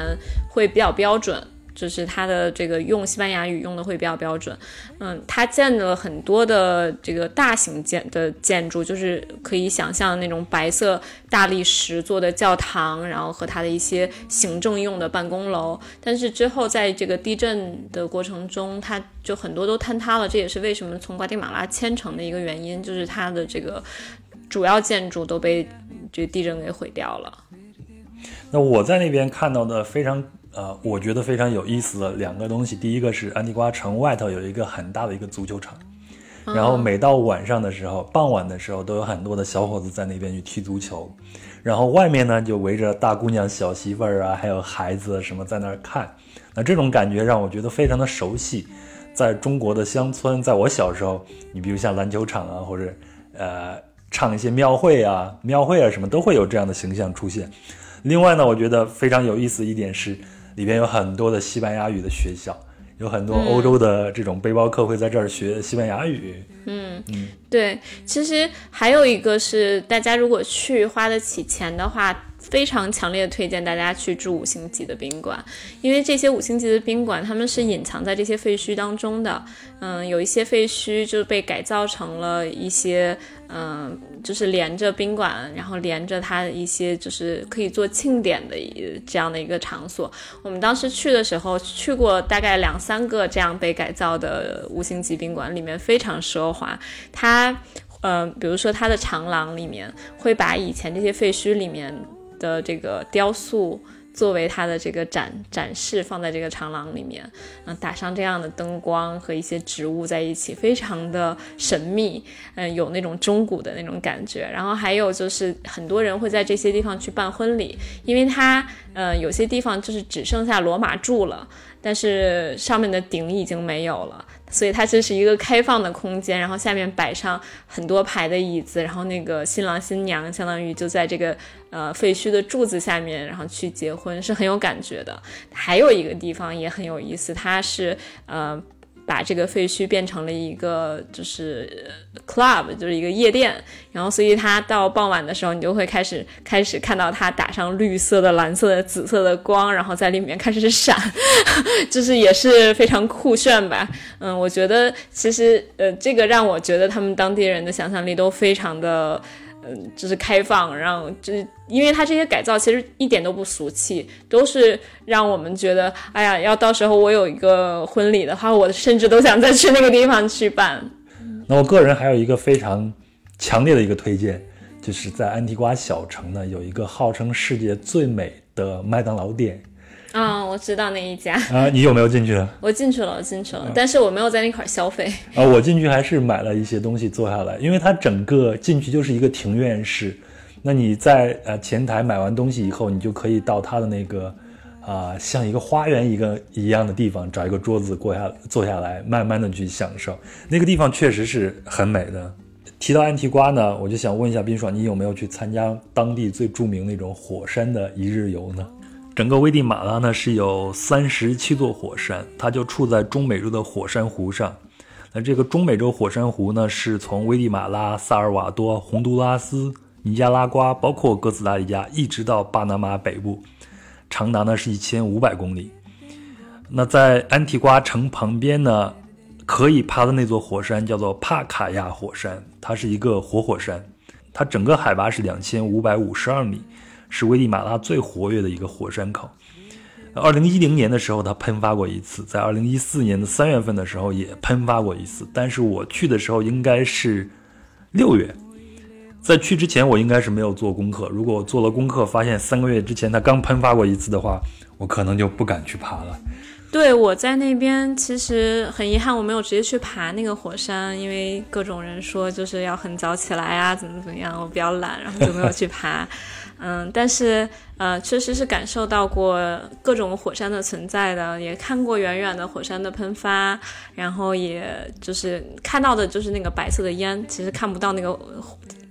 会比较标准。就是它的这个用西班牙语用的会比较标准，嗯，它建了很多的这个大型建的建筑，就是可以想象那种白色大理石做的教堂，然后和它的一些行政用的办公楼。但是之后在这个地震的过程中，它就很多都坍塌了，这也是为什么从瓜地马拉迁城的一个原因，就是它的这个主要建筑都被这地震给毁掉了。那我在那边看到的非常。呃，我觉得非常有意思的两个东西，第一个是安提瓜城外头有一个很大的一个足球场，然后每到晚上的时候，傍晚的时候，都有很多的小伙子在那边去踢足球，然后外面呢就围着大姑娘、小媳妇儿啊，还有孩子什么在那儿看，那这种感觉让我觉得非常的熟悉，在中国的乡村，在我小时候，你比如像篮球场啊，或者呃唱一些庙会啊、庙会啊什么，都会有这样的形象出现。另外呢，我觉得非常有意思一点是。里边有很多的西班牙语的学校，有很多欧洲的这种背包客会在这儿学西班牙语。嗯嗯，对，其实还有一个是，大家如果去花得起钱的话，非常强烈的推荐大家去住五星级的宾馆，因为这些五星级的宾馆他们是隐藏在这些废墟当中的。嗯，有一些废墟就被改造成了一些，嗯，就是连着宾馆，然后连着它一些就是可以做庆典的一这样的一个场所。我们当时去的时候去过大概两三个这样被改造的五星级宾馆，里面非常奢华。它，嗯，比如说它的长廊里面会把以前这些废墟里面。的这个雕塑作为它的这个展展示放在这个长廊里面，嗯，打上这样的灯光和一些植物在一起，非常的神秘，嗯，有那种中古的那种感觉。然后还有就是很多人会在这些地方去办婚礼，因为它，呃，有些地方就是只剩下罗马柱了，但是上面的顶已经没有了。所以它就是一个开放的空间，然后下面摆上很多排的椅子，然后那个新郎新娘相当于就在这个呃废墟的柱子下面，然后去结婚是很有感觉的。还有一个地方也很有意思，它是呃。把这个废墟变成了一个就是 club，就是一个夜店，然后所以它到傍晚的时候，你就会开始开始看到它打上绿色的、蓝色的、紫色的光，然后在里面开始闪，[LAUGHS] 就是也是非常酷炫吧。嗯，我觉得其实呃，这个让我觉得他们当地人的想象力都非常的。嗯，就是开放，让就是因为它这些改造其实一点都不俗气，都是让我们觉得，哎呀，要到时候我有一个婚礼的话，我甚至都想再去那个地方去办。那我个人还有一个非常强烈的一个推荐，就是在安提瓜小城呢，有一个号称世界最美的麦当劳店。啊，我知道那一家啊，你有没有进去？[LAUGHS] 我进去了，我进去了，但是我没有在那块消费 [LAUGHS] 啊。我进去还是买了一些东西坐下来，因为它整个进去就是一个庭院式。那你在呃前台买完东西以后，你就可以到它的那个啊像一个花园一个一样的地方，找一个桌子坐下坐下来，慢慢的去享受。那个地方确实是很美的。提到安提瓜呢，我就想问一下冰爽，你有没有去参加当地最著名那种火山的一日游呢？整个危地马拉呢是有三十七座火山，它就处在中美洲的火山湖上。那这个中美洲火山湖呢，是从危地马拉、萨尔瓦多、洪都拉斯、尼加拉瓜，包括哥斯达黎加，一直到巴拿马北部，长达呢是一千五百公里。那在安提瓜城旁边呢，可以爬的那座火山叫做帕卡亚火山，它是一个活火山，它整个海拔是两千五百五十二米。是危地马拉最活跃的一个火山口。二零一零年的时候，它喷发过一次；在二零一四年的三月份的时候，也喷发过一次。但是我去的时候应该是六月，在去之前我应该是没有做功课。如果我做了功课，发现三个月之前它刚喷发过一次的话，我可能就不敢去爬了。对，我在那边其实很遗憾，我没有直接去爬那个火山，因为各种人说就是要很早起来啊，怎么怎么样，我比较懒，然后就没有去爬。嗯，但是呃，确实是感受到过各种火山的存在的，也看过远远的火山的喷发，然后也就是看到的就是那个白色的烟，其实看不到那个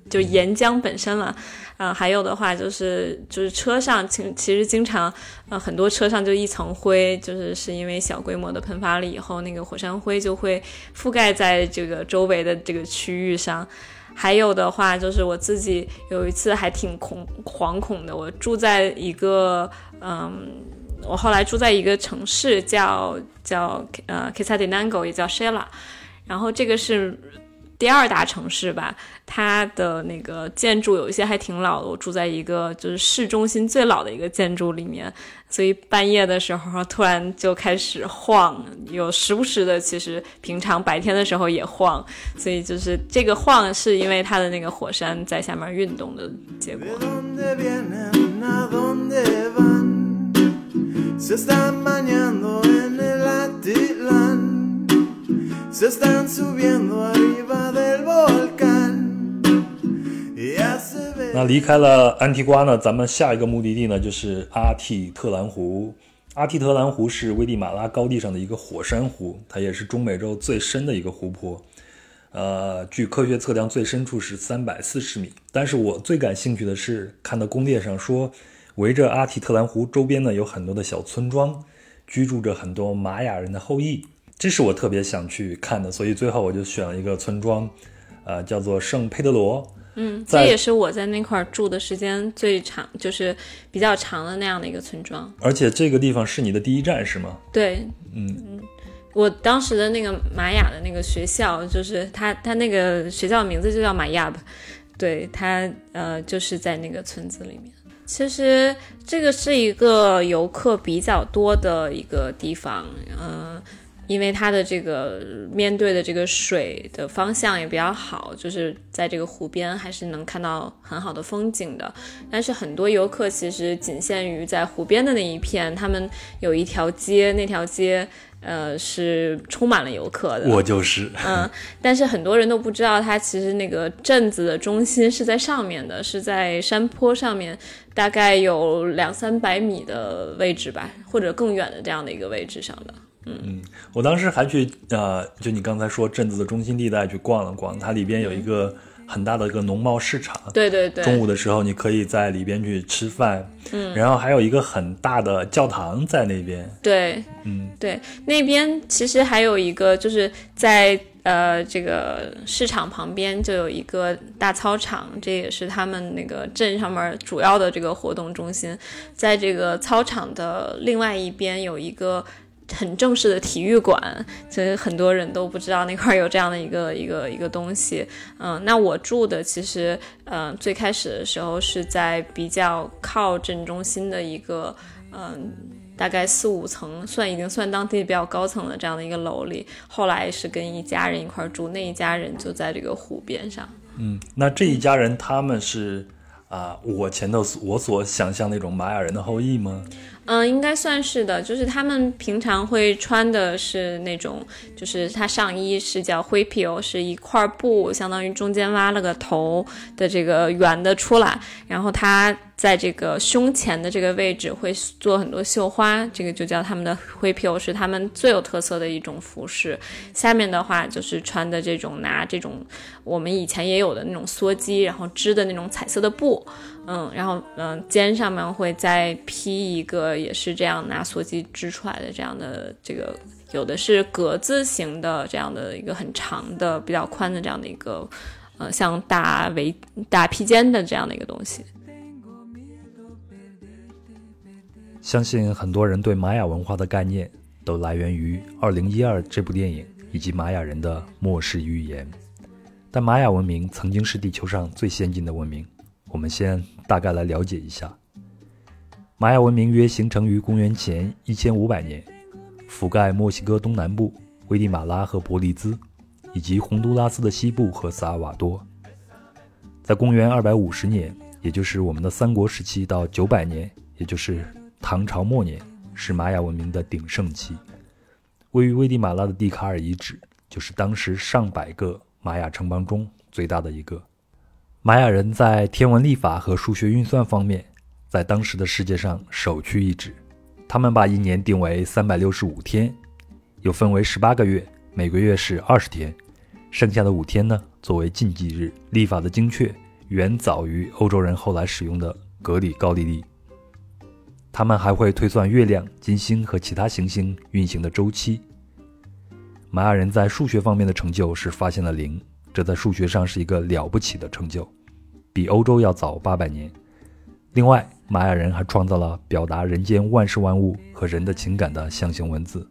就岩浆本身了。呃，还有的话就是就是车上其其实经常呃很多车上就一层灰，就是是因为小规模的喷发了以后，那个火山灰就会覆盖在这个周围的这个区域上。还有的话，就是我自己有一次还挺恐惶恐的。我住在一个，嗯，我后来住在一个城市叫叫呃 k i s a d i n a n g o 也叫 Shela，然后这个是。第二大城市吧，它的那个建筑有一些还挺老的。我住在一个就是市中心最老的一个建筑里面，所以半夜的时候突然就开始晃，有时不时的，其实平常白天的时候也晃，所以就是这个晃是因为它的那个火山在下面运动的结果。那离开了安提瓜呢？咱们下一个目的地呢，就是阿蒂特兰湖。阿蒂特兰湖是危地马拉高地上的一个火山湖，它也是中美洲最深的一个湖泊。呃，据科学测量，最深处是三百四十米。但是我最感兴趣的是，看到攻略上说，围着阿蒂特兰湖周边呢，有很多的小村庄，居住着很多玛雅人的后裔。这是我特别想去看的，所以最后我就选了一个村庄，呃，叫做圣佩德罗。嗯，这也是我在那块儿住的时间最长，就是比较长的那样的一个村庄。而且这个地方是你的第一站是吗？对，嗯嗯，我当时的那个玛雅的那个学校，就是它它那个学校名字就叫玛雅吧，对，它呃就是在那个村子里面。其实这个是一个游客比较多的一个地方，嗯。因为它的这个面对的这个水的方向也比较好，就是在这个湖边还是能看到很好的风景的。但是很多游客其实仅限于在湖边的那一片，他们有一条街，那条街呃是充满了游客的。我就是，[LAUGHS] 嗯，但是很多人都不知道，它其实那个镇子的中心是在上面的，是在山坡上面，大概有两三百米的位置吧，或者更远的这样的一个位置上的。嗯，我当时还去呃，就你刚才说镇子的中心地带去逛了逛，它里边有一个很大的一个农贸市场。对对对。中午的时候你可以在里边去吃饭。嗯。然后还有一个很大的教堂在那边。对。嗯，对，那边其实还有一个，就是在呃这个市场旁边就有一个大操场，这也是他们那个镇上面主要的这个活动中心。在这个操场的另外一边有一个。很正式的体育馆，其实很多人都不知道那块有这样的一个一个一个东西。嗯，那我住的其实，嗯，最开始的时候是在比较靠镇中心的一个，嗯，大概四五层，算已经算当地比较高层的这样的一个楼里。后来是跟一家人一块住，那一家人就在这个湖边上。嗯，那这一家人他们是啊，我前头我所想象那种玛雅人的后裔吗？嗯，应该算是的，就是他们平常会穿的是那种，就是他上衣是叫灰皮哦，是一块布，相当于中间挖了个头的这个圆的出来，然后他在这个胸前的这个位置会做很多绣花，这个就叫他们的灰皮哦，是他们最有特色的一种服饰。下面的话就是穿的这种拿这种我们以前也有的那种梭机，然后织的那种彩色的布。嗯，然后嗯，肩上面会再披一个，也是这样拿梭机织出来的这样的这个，有的是格子型的这样的一个很长的、比较宽的这样的一个，呃，像大围大披肩的这样的一个东西。相信很多人对玛雅文化的概念都来源于《二零一二》这部电影以及玛雅人的末世预言，但玛雅文明曾经是地球上最先进的文明。我们先大概来了解一下，玛雅文明约形成于公元前一千五百年，覆盖墨西哥东南部、危地马拉和伯利兹，以及洪都拉斯的西部和萨尔瓦多。在公元二百五十年，也就是我们的三国时期到九百年，也就是唐朝末年，是玛雅文明的鼎盛期。位于危地马拉的蒂卡尔遗址，就是当时上百个玛雅城邦中最大的一个。玛雅人在天文历法和数学运算方面，在当时的世界上首屈一指。他们把一年定为三百六十五天，又分为十八个月，每个月是二十天，剩下的五天呢作为禁忌日。历法的精确远早于欧洲人后来使用的格里高利历。他们还会推算月亮、金星和其他行星运行的周期。玛雅人在数学方面的成就是发现了零，这在数学上是一个了不起的成就。比欧洲要早八百年。另外，玛雅人还创造了表达人间万事万物和人的情感的象形文字。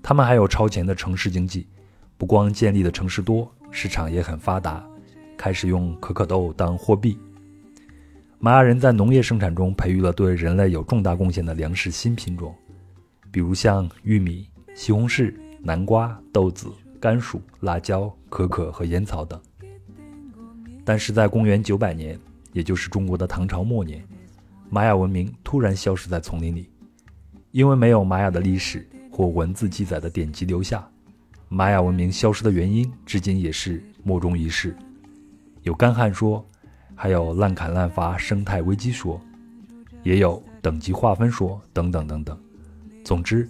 他们还有超前的城市经济，不光建立的城市多，市场也很发达，开始用可可豆当货币。玛雅人在农业生产中培育了对人类有重大贡献的粮食新品种，比如像玉米、西红柿、南瓜、豆子、甘薯、辣椒、可可和烟草等。但是在公元九百年，也就是中国的唐朝末年，玛雅文明突然消失在丛林里，因为没有玛雅的历史或文字记载的典籍留下。玛雅文明消失的原因至今也是莫衷一是，有干旱说，还有滥砍滥伐生态危机说，也有等级划分说，等等等等。总之，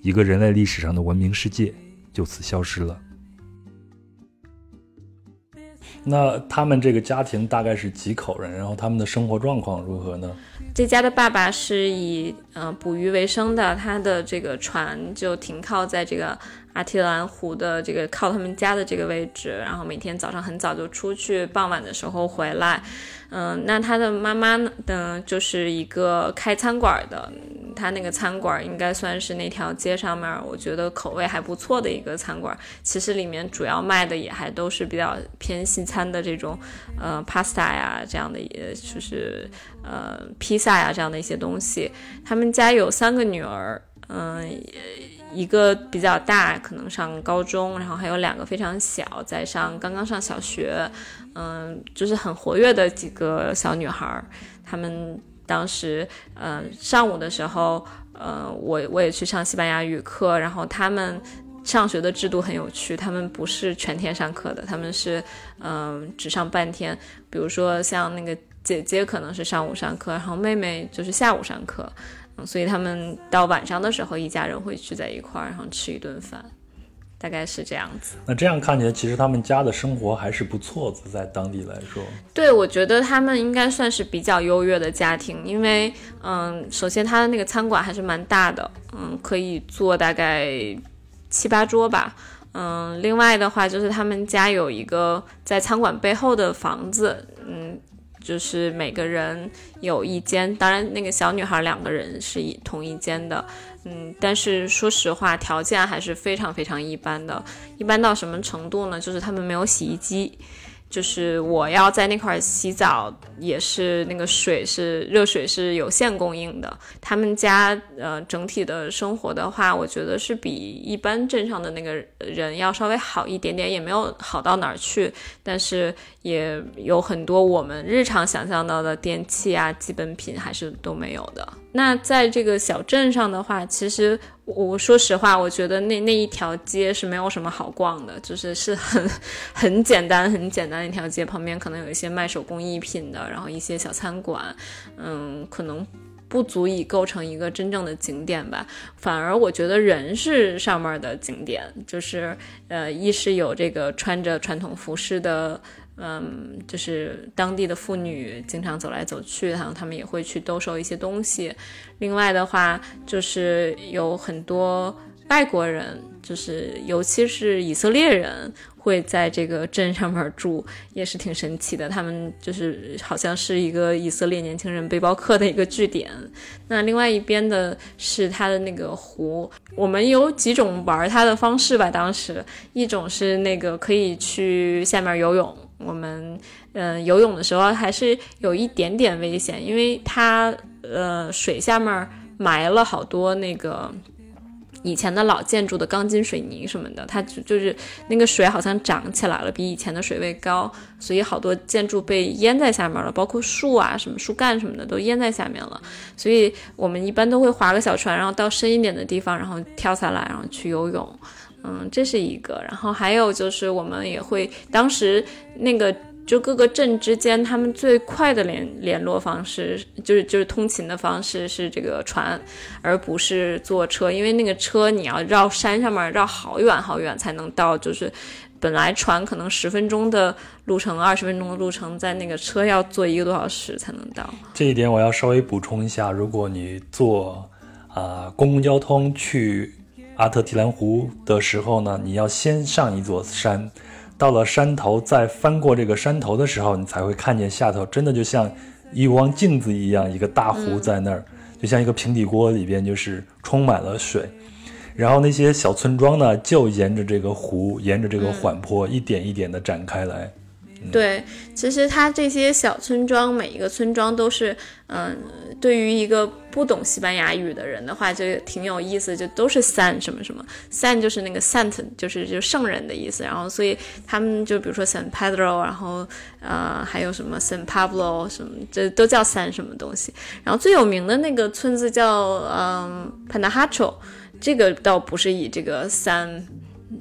一个人类历史上的文明世界就此消失了。那他们这个家庭大概是几口人？然后他们的生活状况如何呢？这家的爸爸是以呃捕鱼为生的，他的这个船就停靠在这个阿提兰湖的这个靠他们家的这个位置，然后每天早上很早就出去，傍晚的时候回来。嗯，那他的妈妈呢，就是一个开餐馆的，他那个餐馆应该算是那条街上面我觉得口味还不错的一个餐馆。其实里面主要卖的也还都是比较偏西餐的这种，呃，pasta 呀这样的，也就是呃披萨呀这样的一些东西。他们家有三个女儿，嗯。一个比较大，可能上高中，然后还有两个非常小，在上刚刚上小学，嗯，就是很活跃的几个小女孩儿。她们当时，呃，上午的时候，呃，我我也去上西班牙语课，然后他们上学的制度很有趣，他们不是全天上课的，他们是，嗯，只上半天。比如说像那个姐姐可能是上午上课，然后妹妹就是下午上课。所以他们到晚上的时候，一家人会聚在一块儿，然后吃一顿饭，大概是这样子。那这样看起来，其实他们家的生活还是不错的，在当地来说。对，我觉得他们应该算是比较优越的家庭，因为，嗯，首先他的那个餐馆还是蛮大的，嗯，可以坐大概七八桌吧，嗯，另外的话就是他们家有一个在餐馆背后的房子，嗯。就是每个人有一间，当然那个小女孩两个人是一同一间的，嗯，但是说实话条件还是非常非常一般的，一般到什么程度呢？就是他们没有洗衣机。就是我要在那块洗澡，也是那个水是热水是有限供应的。他们家呃整体的生活的话，我觉得是比一般镇上的那个人要稍微好一点点，也没有好到哪儿去，但是也有很多我们日常想象到的电器啊基本品还是都没有的。那在这个小镇上的话，其实。我说实话，我觉得那那一条街是没有什么好逛的，就是是很很简单、很简单一条街，旁边可能有一些卖手工艺品的，然后一些小餐馆，嗯，可能不足以构成一个真正的景点吧。反而我觉得人是上面的景点，就是呃，一是有这个穿着传统服饰的。嗯，就是当地的妇女经常走来走去，然后他们也会去兜售一些东西。另外的话，就是有很多外国人，就是尤其是以色列人，会在这个镇上面住，也是挺神奇的。他们就是好像是一个以色列年轻人背包客的一个据点。那另外一边的是它的那个湖，我们有几种玩它的方式吧。当时一种是那个可以去下面游泳。我们嗯游泳的时候还是有一点点危险，因为它呃水下面埋了好多那个以前的老建筑的钢筋水泥什么的，它就就是那个水好像涨起来了，比以前的水位高，所以好多建筑被淹在下面了，包括树啊什么树干什么的都淹在下面了。所以我们一般都会划个小船，然后到深一点的地方，然后跳下来，然后去游泳。嗯，这是一个，然后还有就是我们也会，当时那个就各个镇之间，他们最快的联联络方式，就是就是通勤的方式是这个船，而不是坐车，因为那个车你要绕山上面绕好远好远才能到，就是本来船可能十分钟的路程，二十分钟的路程，在那个车要坐一个多小时才能到。这一点我要稍微补充一下，如果你坐啊公共交通去。阿特提兰湖的时候呢，你要先上一座山，到了山头，再翻过这个山头的时候，你才会看见下头，真的就像一汪镜子一样，一个大湖在那儿，就像一个平底锅里边就是充满了水，然后那些小村庄呢，就沿着这个湖，沿着这个缓坡，一点一点的展开来。对，其实它这些小村庄，每一个村庄都是，嗯，对于一个不懂西班牙语的人的话，就挺有意思，就都是 san 什么什么，san 就是那个 saint，就是就圣人的意思。然后，所以他们就比如说 San Pedro，然后呃还有什么 San Pablo 什么，这都叫 san 什么东西。然后最有名的那个村子叫嗯 Panahacho，这个倒不是以这个 san。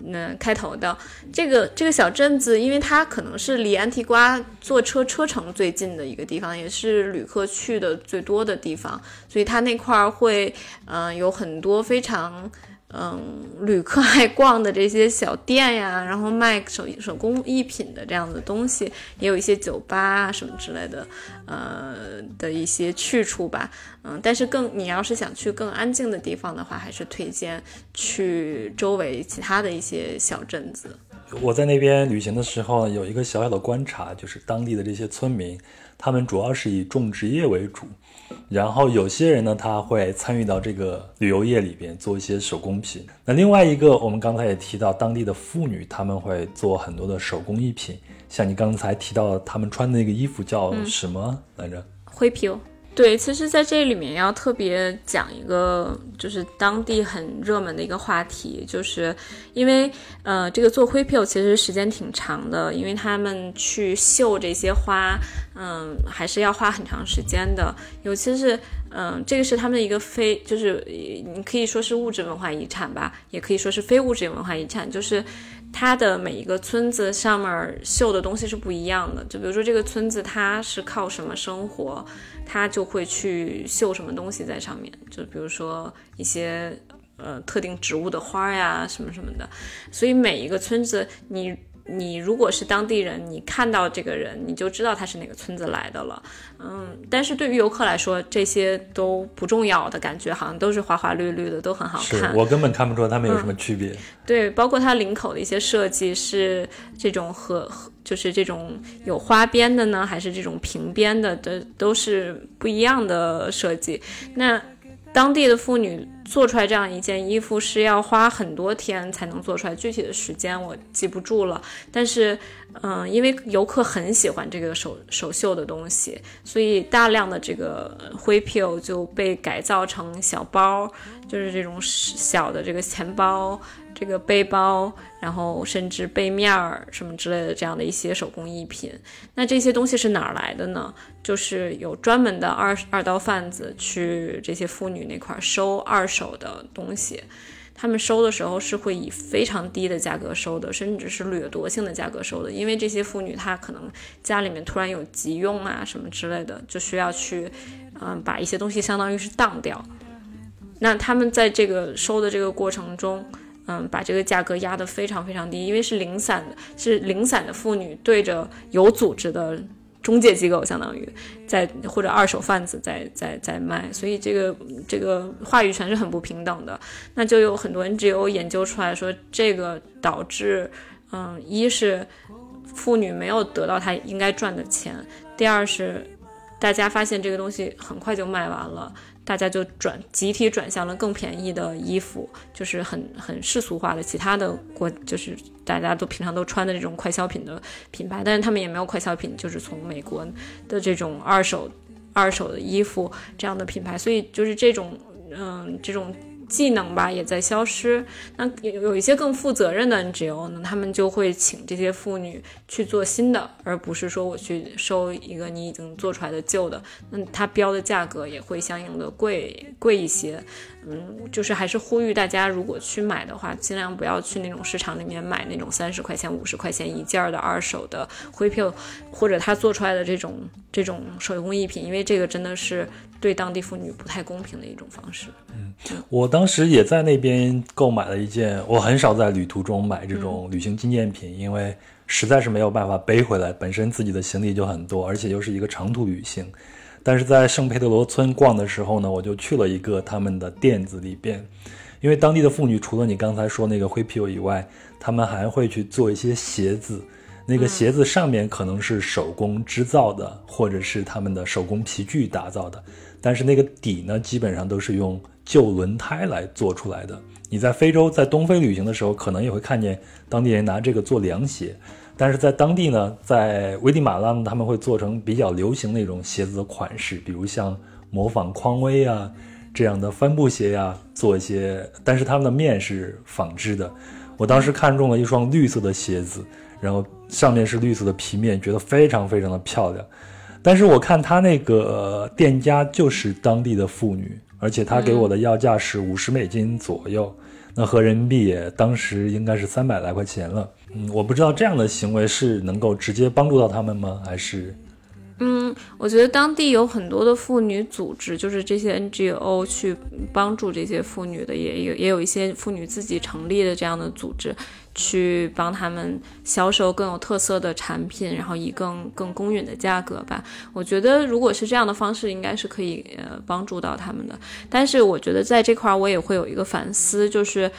那开头的。这个这个小镇子，因为它可能是离安提瓜坐车车程最近的一个地方，也是旅客去的最多的地方，所以它那块儿会，嗯，有很多非常嗯，旅客爱逛的这些小店呀，然后卖手手工艺品的这样的东西，也有一些酒吧啊什么之类的，呃的一些去处吧。嗯，但是更你要是想去更安静的地方的话，还是推荐去周围其他的一些小镇子。我在那边旅行的时候，有一个小小的观察，就是当地的这些村民，他们主要是以种植业为主。然后有些人呢，他会参与到这个旅游业里边做一些手工品。那另外一个，我们刚才也提到，当地的妇女他们会做很多的手工艺品，像你刚才提到他们穿的那个衣服叫什么来着？灰皮。对，其实在这里面要特别讲一个，就是当地很热门的一个话题，就是因为呃，这个做灰票其实时间挺长的，因为他们去绣这些花，嗯，还是要花很长时间的。尤其是嗯，这个是他们的一个非，就是你可以说是物质文化遗产吧，也可以说是非物质文化遗产，就是。它的每一个村子上面绣的东西是不一样的，就比如说这个村子它是靠什么生活，它就会去绣什么东西在上面，就比如说一些呃特定植物的花呀什么什么的，所以每一个村子你。你如果是当地人，你看到这个人，你就知道他是哪个村子来的了。嗯，但是对于游客来说，这些都不重要的感觉，好像都是花花绿绿的，都很好看。我根本看不出他们有什么区别。对，包括它领口的一些设计是这种和就是这种有花边的呢，还是这种平边的，的都是不一样的设计。那。当地的妇女做出来这样一件衣服是要花很多天才能做出来，具体的时间我记不住了。但是，嗯，因为游客很喜欢这个手手绣的东西，所以大量的这个灰皮就被改造成小包，就是这种小的这个钱包。这个背包，然后甚至背面儿什么之类的这样的一些手工艺品，那这些东西是哪儿来的呢？就是有专门的二二刀贩子去这些妇女那块收二手的东西，他们收的时候是会以非常低的价格收的，甚至是掠夺性的价格收的，因为这些妇女她可能家里面突然有急用啊什么之类的，就需要去嗯把一些东西相当于是当掉，那他们在这个收的这个过程中。嗯，把这个价格压得非常非常低，因为是零散的，是零散的妇女对着有组织的中介机构，相当于在或者二手贩子在在在卖，所以这个这个话语权是很不平等的。那就有很多 NGO 研究出来说，这个导致，嗯，一是妇女没有得到她应该赚的钱，第二是大家发现这个东西很快就卖完了。大家就转集体转向了更便宜的衣服，就是很很世俗化的其他的国，就是大家都平常都穿的这种快消品的品牌，但是他们也没有快消品，就是从美国的这种二手二手的衣服这样的品牌，所以就是这种嗯这种。技能吧也在消失，那有有一些更负责任的 NGO 呢，他们就会请这些妇女去做新的，而不是说我去收一个你已经做出来的旧的，那它标的价格也会相应的贵贵一些。嗯，就是还是呼吁大家，如果去买的话，尽量不要去那种市场里面买那种三十块钱、五十块钱一件的二手的灰票，或者他做出来的这种这种手工艺品，因为这个真的是对当地妇女不太公平的一种方式。嗯，我当时也在那边购买了一件，我很少在旅途中买这种旅行纪念品，因为实在是没有办法背回来，本身自己的行李就很多，而且又是一个长途旅行。但是在圣佩德罗村逛的时候呢，我就去了一个他们的店子里边，因为当地的妇女除了你刚才说那个灰皮以外，他们还会去做一些鞋子，那个鞋子上面可能是手工织造的，或者是他们的手工皮具打造的，但是那个底呢，基本上都是用旧轮胎来做出来的。你在非洲，在东非旅行的时候，可能也会看见当地人拿这个做凉鞋。但是在当地呢，在危地马拉呢，他们会做成比较流行那种鞋子的款式，比如像模仿匡威啊这样的帆布鞋呀，做一些。但是他们的面是纺织的。我当时看中了一双绿色的鞋子，然后上面是绿色的皮面，觉得非常非常的漂亮。但是我看他那个店家就是当地的妇女，而且他给我的要价是五十美金左右，那合人民币当时应该是三百来块钱了。嗯，我不知道这样的行为是能够直接帮助到他们吗？还是，嗯，我觉得当地有很多的妇女组织，就是这些 NGO 去帮助这些妇女的，也有也有一些妇女自己成立的这样的组织。去帮他们销售更有特色的产品，然后以更更公允的价格吧。我觉得如果是这样的方式，应该是可以呃帮助到他们的。但是我觉得在这块儿我也会有一个反思，就是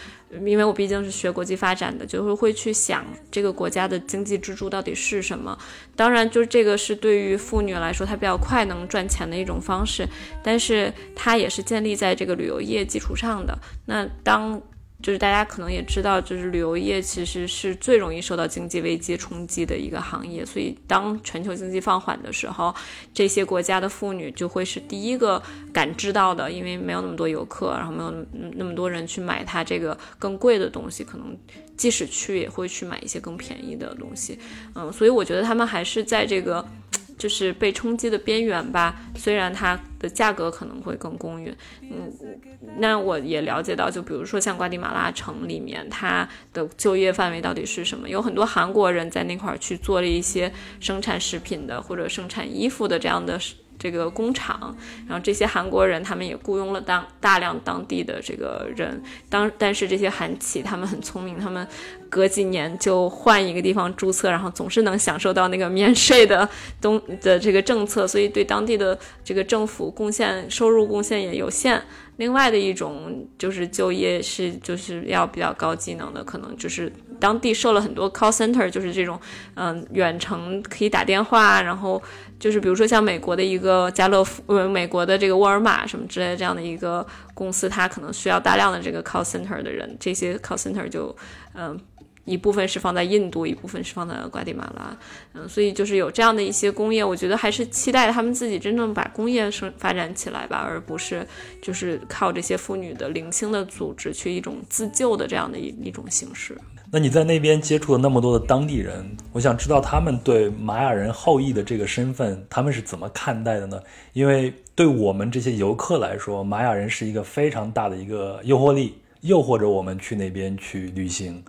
因为我毕竟是学国际发展的，就是会去想这个国家的经济支柱到底是什么。当然，就这个是对于妇女来说，它比较快能赚钱的一种方式，但是它也是建立在这个旅游业基础上的。那当就是大家可能也知道，就是旅游业其实是最容易受到经济危机冲击的一个行业。所以，当全球经济放缓的时候，这些国家的妇女就会是第一个感知到的，因为没有那么多游客，然后没有那么多人去买它这个更贵的东西，可能即使去也会去买一些更便宜的东西。嗯，所以我觉得他们还是在这个。就是被冲击的边缘吧，虽然它的价格可能会更公允，嗯，那我也了解到，就比如说像瓜地马拉城里面，它的就业范围到底是什么？有很多韩国人在那块儿去做了一些生产食品的或者生产衣服的这样的。这个工厂，然后这些韩国人他们也雇佣了当大量当地的这个人，当但是这些韩企他们很聪明，他们隔几年就换一个地方注册，然后总是能享受到那个免税的东的这个政策，所以对当地的这个政府贡献收入贡献也有限。另外的一种就是就业是就是要比较高技能的，可能就是当地设了很多 call center，就是这种嗯远程可以打电话，然后。就是比如说像美国的一个家乐福，呃，美国的这个沃尔玛什么之类这样的一个公司，它可能需要大量的这个 call center 的人，这些 call center 就，嗯，一部分是放在印度，一部分是放在瓜地马拉，嗯，所以就是有这样的一些工业，我觉得还是期待他们自己真正把工业生发展起来吧，而不是就是靠这些妇女的零星的组织去一种自救的这样的一一种形式。那你在那边接触了那么多的当地人，我想知道他们对玛雅人后裔的这个身份，他们是怎么看待的呢？因为对我们这些游客来说，玛雅人是一个非常大的一个诱惑力，诱惑着我们去那边去旅行。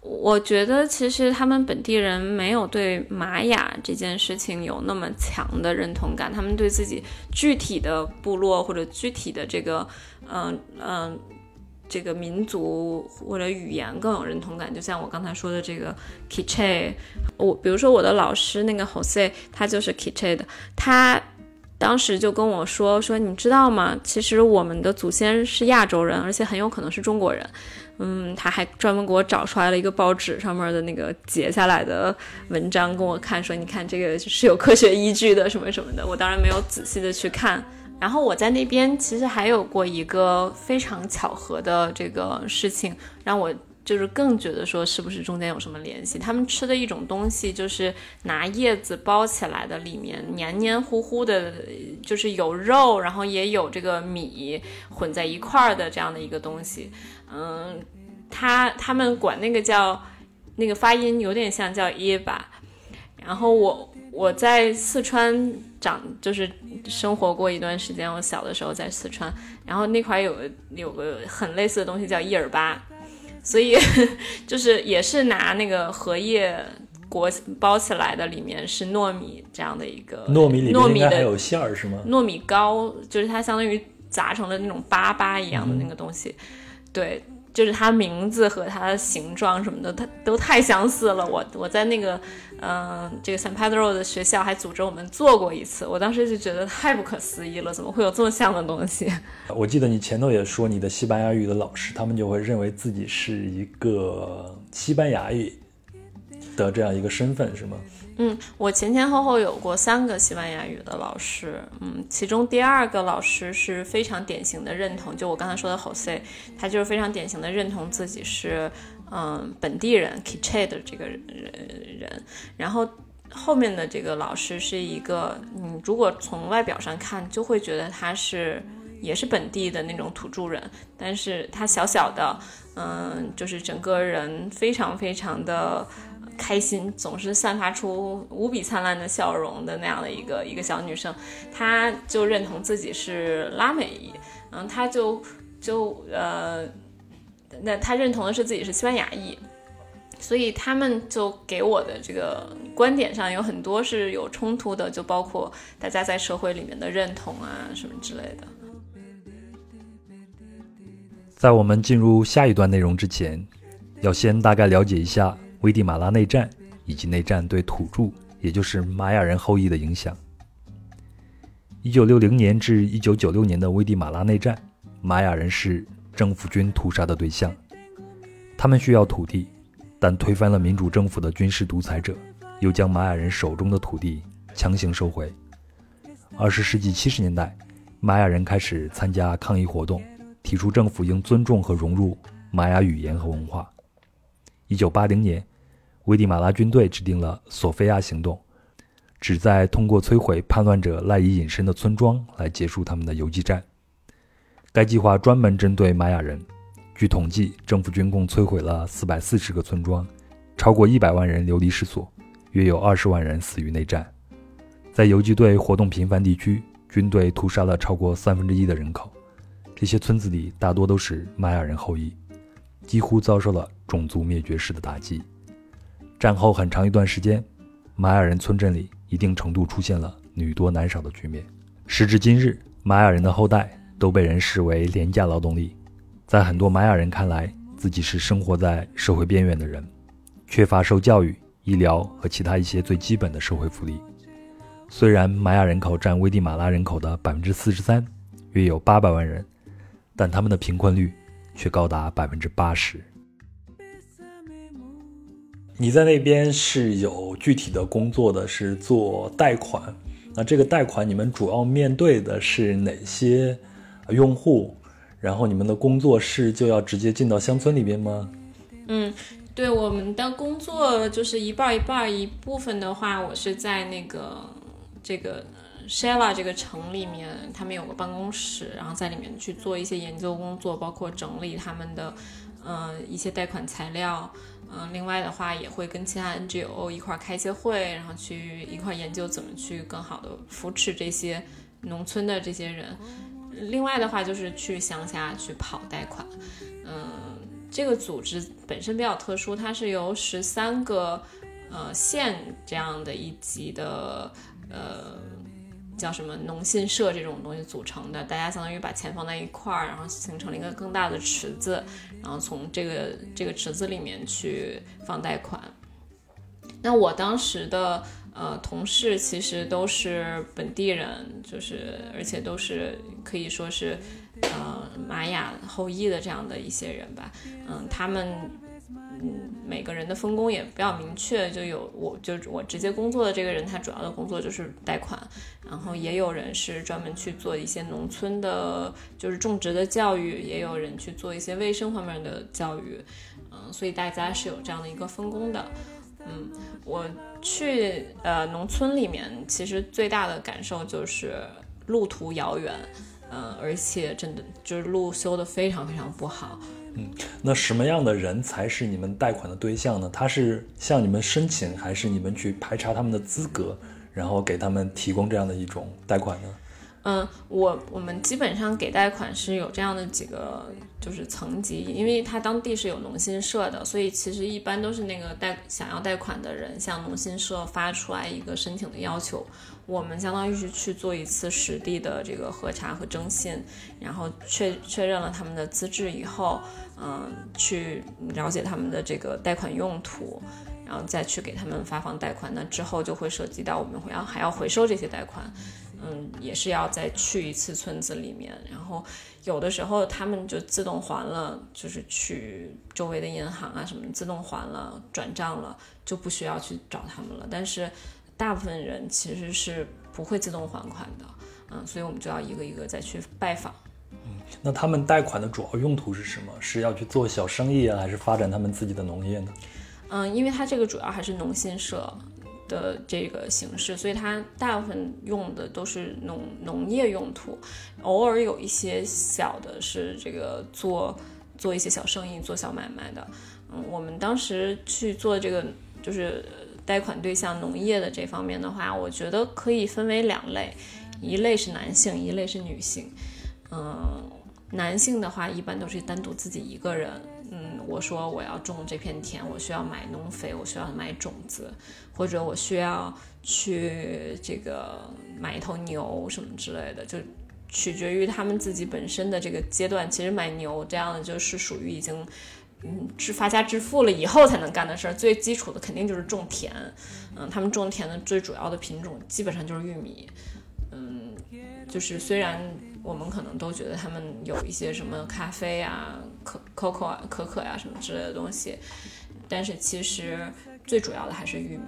我觉得其实他们本地人没有对玛雅这件事情有那么强的认同感，他们对自己具体的部落或者具体的这个，嗯嗯。这个民族或者语言更有认同感，就像我刚才说的这个 k i c h e 我比如说我的老师那个 Jose，他就是 k i c h e 的，他当时就跟我说说，你知道吗？其实我们的祖先是亚洲人，而且很有可能是中国人。嗯，他还专门给我找出来了一个报纸上面的那个截下来的文章，跟我看说，你看这个是有科学依据的，什么什么的。我当然没有仔细的去看。然后我在那边其实还有过一个非常巧合的这个事情，让我就是更觉得说是不是中间有什么联系。他们吃的一种东西就是拿叶子包起来的，里面黏黏糊糊的，就是有肉，然后也有这个米混在一块儿的这样的一个东西。嗯，他他们管那个叫那个发音有点像叫耶巴。然后我我在四川长就是生活过一段时间，我小的时候在四川，然后那块有有个很类似的东西叫伊尔巴，所以 [LAUGHS] 就是也是拿那个荷叶裹包起来的，里面是糯米这样的一个糯米里面应该还有馅儿是吗？糯米糕就是它相当于砸成了那种粑粑一样的那个东西，对。就是它名字和它的形状什么的，它都太相似了。我我在那个，嗯，这个 San Pedro 的学校还组织我们做过一次，我当时就觉得太不可思议了，怎么会有这么像的东西？[LAUGHS] 我记得你前头也说，你的西班牙语的老师，他们就会认为自己是一个西班牙语的这样一个身份，是吗？嗯，我前前后后有过三个西班牙语的老师，嗯，其中第二个老师是非常典型的认同，就我刚才说的 Jose，他就是非常典型的认同自己是嗯本地人 k i c h e 的这个人人，然后后面的这个老师是一个，嗯，如果从外表上看，就会觉得他是也是本地的那种土著人，但是他小小的，嗯，就是整个人非常非常的。开心，总是散发出无比灿烂的笑容的那样的一个一个小女生，她就认同自己是拉美裔，嗯，她就就呃，那她认同的是自己是西班牙裔，所以他们就给我的这个观点上有很多是有冲突的，就包括大家在社会里面的认同啊什么之类的。在我们进入下一段内容之前，要先大概了解一下危地马拉内战以及内战对土著，也就是玛雅人后裔的影响。一九六零年至一九九六年的危地马拉内战，玛雅人是政府军屠杀的对象。他们需要土地，但推翻了民主政府的军事独裁者，又将玛雅人手中的土地强行收回。二十世纪七十年代，玛雅人开始参加抗议活动。提出政府应尊重和融入玛雅语言和文化。一九八零年，危地马拉军队制定了索菲亚行动，旨在通过摧毁叛乱者赖以隐身的村庄来结束他们的游击战。该计划专门针对玛雅人。据统计，政府军共摧毁了四百四十个村庄，超过一百万人流离失所，约有二十万人死于内战。在游击队活动频繁地区，军队屠杀了超过三分之一的人口。这些村子里大多都是玛雅人后裔，几乎遭受了种族灭绝式的打击。战后很长一段时间，玛雅人村镇里一定程度出现了女多男少的局面。时至今日，玛雅人的后代都被人视为廉价劳动力，在很多玛雅人看来，自己是生活在社会边缘的人，缺乏受教育、医疗和其他一些最基本的社会福利。虽然玛雅人口占危地马拉人口的百分之四十三，约有八百万人。但他们的贫困率却高达百分之八十。你在那边是有具体的工作的，是做贷款。那这个贷款，你们主要面对的是哪些用户？然后你们的工作室就要直接进到乡村里边吗？嗯，对，我们的工作就是一半一半，一部分的话，我是在那个这个。Shella 这个城里面，他们有个办公室，然后在里面去做一些研究工作，包括整理他们的，嗯，一些贷款材料。嗯，另外的话也会跟其他 NGO 一块开一些会，然后去一块研究怎么去更好的扶持这些农村的这些人。另外的话就是去乡下去跑贷款。嗯，这个组织本身比较特殊，它是由十三个呃县这样的一级的呃。叫什么农信社这种东西组成的，大家相当于把钱放在一块儿，然后形成了一个更大的池子，然后从这个这个池子里面去放贷款。那我当时的呃同事其实都是本地人，就是而且都是可以说是呃玛雅后裔的这样的一些人吧，嗯，他们。嗯，每个人的分工也比较明确，就有我就我直接工作的这个人，他主要的工作就是贷款，然后也有人是专门去做一些农村的，就是种植的教育，也有人去做一些卫生方面的教育，嗯，所以大家是有这样的一个分工的。嗯，我去呃农村里面，其实最大的感受就是路途遥远，嗯，而且真的就是路修的非常非常不好。嗯，那什么样的人才是你们贷款的对象呢？他是向你们申请，还是你们去排查他们的资格，然后给他们提供这样的一种贷款呢？嗯，我我们基本上给贷款是有这样的几个就是层级，因为他当地是有农信社的，所以其实一般都是那个贷想要贷款的人向农信社发出来一个申请的要求。我们相当于是去做一次实地的这个核查和征信，然后确确认了他们的资质以后，嗯，去了解他们的这个贷款用途，然后再去给他们发放贷款。那之后就会涉及到我们会要还要回收这些贷款，嗯，也是要再去一次村子里面，然后有的时候他们就自动还了，就是去周围的银行啊什么自动还了转账了，就不需要去找他们了。但是。大部分人其实是不会自动还款的，嗯，所以我们就要一个一个再去拜访。嗯，那他们贷款的主要用途是什么？是要去做小生意啊，还是发展他们自己的农业呢？嗯，因为它这个主要还是农信社的这个形式，所以它大部分用的都是农农业用途，偶尔有一些小的是这个做做一些小生意、做小买卖的。嗯，我们当时去做这个就是。贷款对象农业的这方面的话，我觉得可以分为两类，一类是男性，一类是女性。嗯，男性的话一般都是单独自己一个人。嗯，我说我要种这片田，我需要买农肥，我需要买种子，或者我需要去这个买一头牛什么之类的，就取决于他们自己本身的这个阶段。其实买牛这样的就是属于已经嗯致发家致富了以后才能干的事儿。最基础的肯定就是种田，嗯，他们种田的最主要的品种基本上就是玉米，嗯，就是虽然。我们可能都觉得他们有一些什么咖啡啊、可可可啊、可可呀什么之类的东西，但是其实最主要的还是玉米。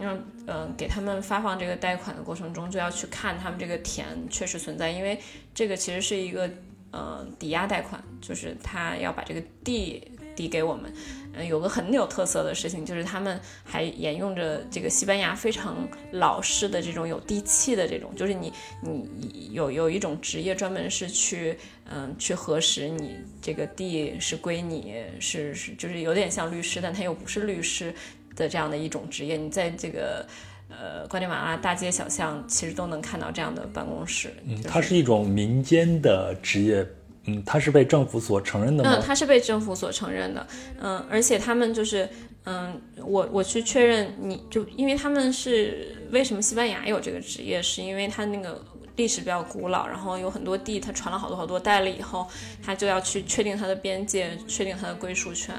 让嗯给他们发放这个贷款的过程中，就要去看他们这个田确实存在，因为这个其实是一个呃抵押贷款，就是他要把这个地。抵给我们，嗯，有个很有特色的事情，就是他们还沿用着这个西班牙非常老式的这种有地气的这种，就是你你有有一种职业专门是去嗯去核实你这个地是归你是是就是有点像律师，但他又不是律师的这样的一种职业。你在这个呃瓜迪马拉大街小巷其实都能看到这样的办公室。嗯，它是一种民间的职业。嗯，他是被政府所承认的吗？嗯，他是被政府所承认的。嗯，而且他们就是，嗯，我我去确认，你就因为他们是为什么西班牙有这个职业，是因为他那个历史比较古老，然后有很多地，他传了好多好多代了以后，他就要去确定他的边界，确定他的归属权。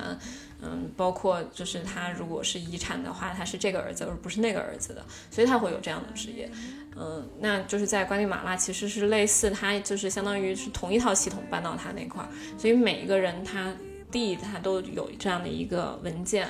嗯，包括就是他如果是遗产的话，他是这个儿子而不是那个儿子的，所以他会有这样的职业。嗯，那就是在瓜地马拉其实是类似，它就是相当于是同一套系统搬到他那块儿，所以每一个人他地他都有这样的一个文件。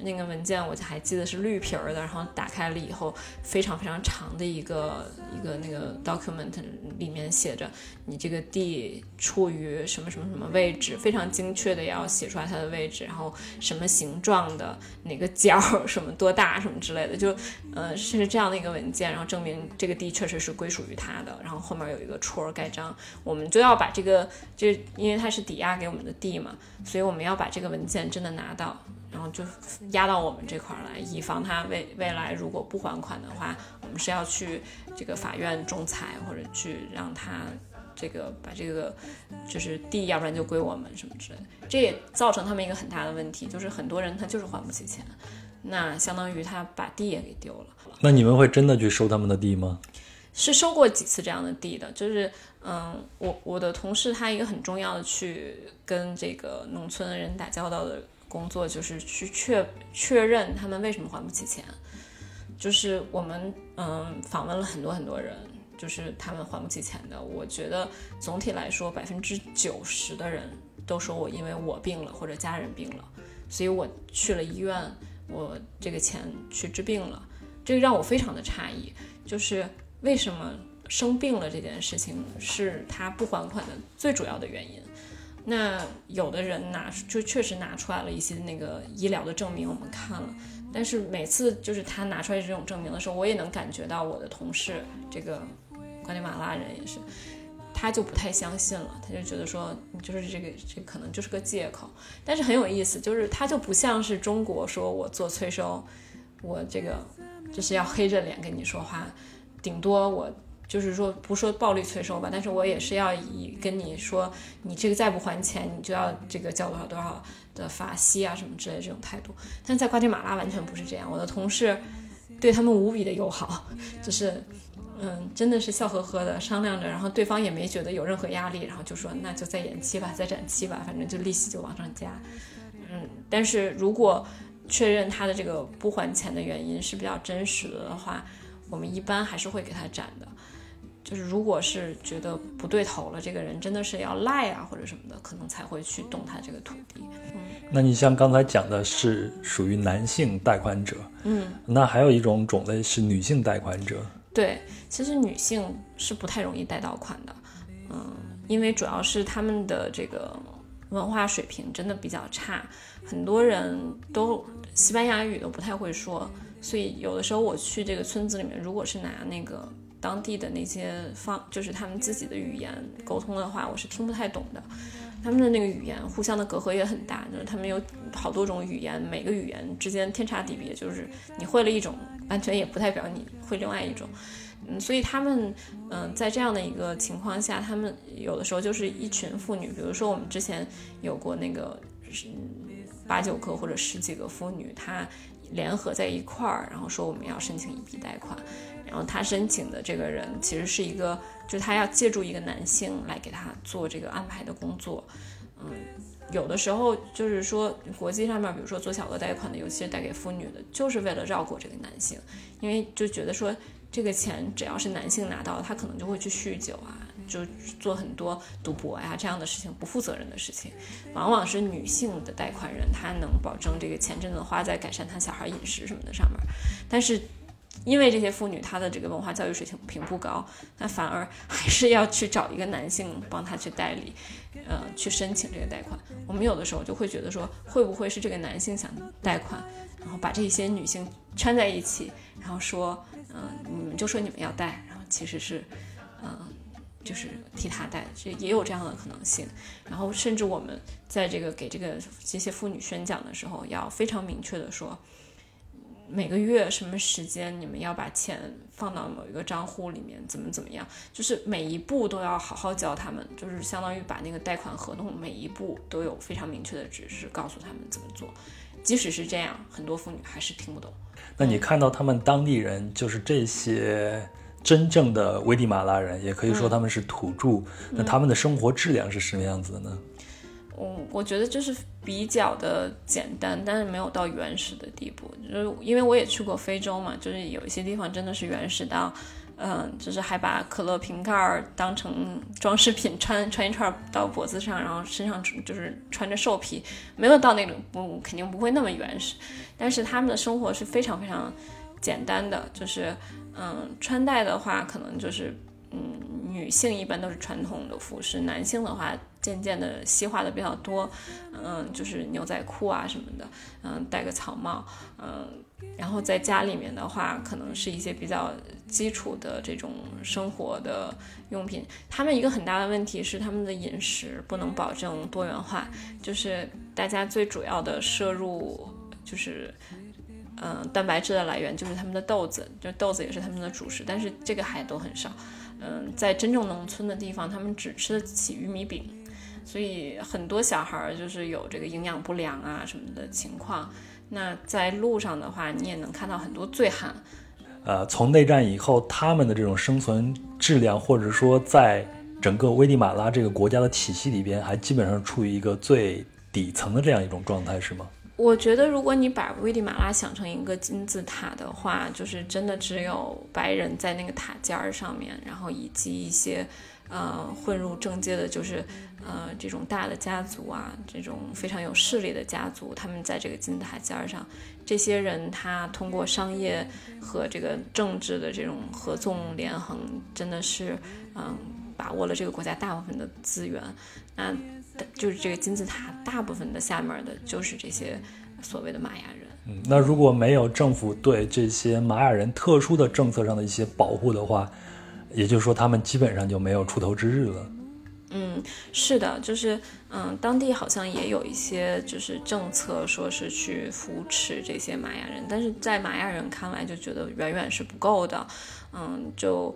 那个文件我还记得是绿皮儿的，然后打开了以后，非常非常长的一个一个那个 document 里面写着你这个地处于什么什么什么位置，非常精确的要写出来它的位置，然后什么形状的哪个角什么多大什么之类的，就呃是这样的一个文件，然后证明这个地确实是归属于他的，然后后面有一个戳盖章，我们就要把这个就因为它是抵押给我们的地嘛，所以我们要把这个文件真的拿到。就压到我们这块来，以防他未未来如果不还款的话，我们是要去这个法院仲裁，或者去让他这个把这个就是地，要不然就归我们什么之类的。这也造成他们一个很大的问题，就是很多人他就是还不起钱，那相当于他把地也给丢了。那你们会真的去收他们的地吗？是收过几次这样的地的，就是嗯，我我的同事他一个很重要的去跟这个农村的人打交道的。工作就是去确确认他们为什么还不起钱，就是我们嗯访问了很多很多人，就是他们还不起钱的。我觉得总体来说，百分之九十的人都说我因为我病了或者家人病了，所以我去了医院，我这个钱去治病了。这个让我非常的诧异，就是为什么生病了这件事情是他不还款的最主要的原因。那有的人拿就确实拿出来了一些那个医疗的证明，我们看了，但是每次就是他拿出来这种证明的时候，我也能感觉到我的同事这个瓜地马拉人也是，他就不太相信了，他就觉得说就是这个这可能就是个借口，但是很有意思，就是他就不像是中国说我做催收，我这个就是要黑着脸跟你说话，顶多我。就是说，不说暴力催收吧，但是我也是要以跟你说，你这个再不还钱，你就要这个交多少多少的罚息啊什么之类的这种态度。但在瓜地马拉完全不是这样，我的同事对他们无比的友好，就是嗯，真的是笑呵呵的商量着，然后对方也没觉得有任何压力，然后就说那就再延期吧，再展期吧，反正就利息就往上加。嗯，但是如果确认他的这个不还钱的原因是比较真实的的话，我们一般还是会给他展的。就是如果是觉得不对头了，这个人真的是要赖啊或者什么的，可能才会去动他这个土地。嗯，那你像刚才讲的是属于男性贷款者，嗯，那还有一种种类是女性贷款者。对，其实女性是不太容易贷到款的，嗯，因为主要是他们的这个文化水平真的比较差，很多人都西班牙语都不太会说，所以有的时候我去这个村子里面，如果是拿那个。当地的那些方，就是他们自己的语言沟通的话，我是听不太懂的。他们的那个语言互相的隔阂也很大，就是他们有好多种语言，每个语言之间天差地别。就是你会了一种，完全也不代表你会另外一种。嗯，所以他们，嗯，在这样的一个情况下，他们有的时候就是一群妇女，比如说我们之前有过那个嗯八九个或者十几个妇女，她联合在一块儿，然后说我们要申请一笔贷款，然后他申请的这个人其实是一个，就是他要借助一个男性来给他做这个安排的工作，嗯，有的时候就是说国际上面，比如说做小额贷款的，尤其是贷给妇女的，就是为了绕过这个男性，因为就觉得说这个钱只要是男性拿到，他可能就会去酗酒啊。就做很多赌博呀这样的事情，不负责任的事情，往往是女性的贷款人，她能保证这个钱真的花在改善她小孩饮食什么的上面。但是，因为这些妇女她的这个文化教育水平并不高，那反而还是要去找一个男性帮她去代理，呃，去申请这个贷款。我们有的时候就会觉得说，会不会是这个男性想贷款，然后把这些女性圈在一起，然后说，嗯，你们就说你们要贷，然后其实是，嗯。就是替他带，这也有这样的可能性。然后，甚至我们在这个给这个这些妇女宣讲的时候，要非常明确的说，每个月什么时间你们要把钱放到某一个账户里面，怎么怎么样，就是每一步都要好好教他们，就是相当于把那个贷款合同每一步都有非常明确的指示，告诉他们怎么做。即使是这样，很多妇女还是听不懂。那你看到他们当地人就是这些。真正的危地马拉人，也可以说他们是土著。那他们的生活质量是什么样子的呢？我我觉得就是比较的简单，但是没有到原始的地步。就是因为我也去过非洲嘛，就是有一些地方真的是原始到，嗯，就是还把可乐瓶盖当成装饰品穿穿一串到脖子上，然后身上就是穿着兽皮，没有到那种不肯定不会那么原始。但是他们的生活是非常非常简单的，就是。嗯，穿戴的话，可能就是，嗯，女性一般都是传统的服饰，男性的话渐渐的西化的比较多，嗯，就是牛仔裤啊什么的，嗯，戴个草帽，嗯，然后在家里面的话，可能是一些比较基础的这种生活的用品。他们一个很大的问题是他们的饮食不能保证多元化，就是大家最主要的摄入就是。嗯，蛋白质的来源就是他们的豆子，就豆子也是他们的主食，但是这个还都很少。嗯，在真正农村的地方，他们只吃得起玉米饼，所以很多小孩儿就是有这个营养不良啊什么的情况。那在路上的话，你也能看到很多醉汉。呃，从内战以后，他们的这种生存质量，或者说在整个危地马拉这个国家的体系里边，还基本上处于一个最底层的这样一种状态，是吗？我觉得，如果你把危地马拉想成一个金字塔的话，就是真的只有白人在那个塔尖儿上面，然后以及一些，呃，混入政界的，就是呃这种大的家族啊，这种非常有势力的家族，他们在这个金字塔尖儿上，这些人他通过商业和这个政治的这种合纵连横，真的是嗯把握了这个国家大部分的资源，那。就是这个金字塔，大部分的下面的就是这些所谓的玛雅人。嗯，那如果没有政府对这些玛雅人特殊的政策上的一些保护的话，也就是说他们基本上就没有出头之日了。嗯，是的，就是嗯，当地好像也有一些就是政策，说是去扶持这些玛雅人，但是在玛雅人看来就觉得远远是不够的。嗯，就。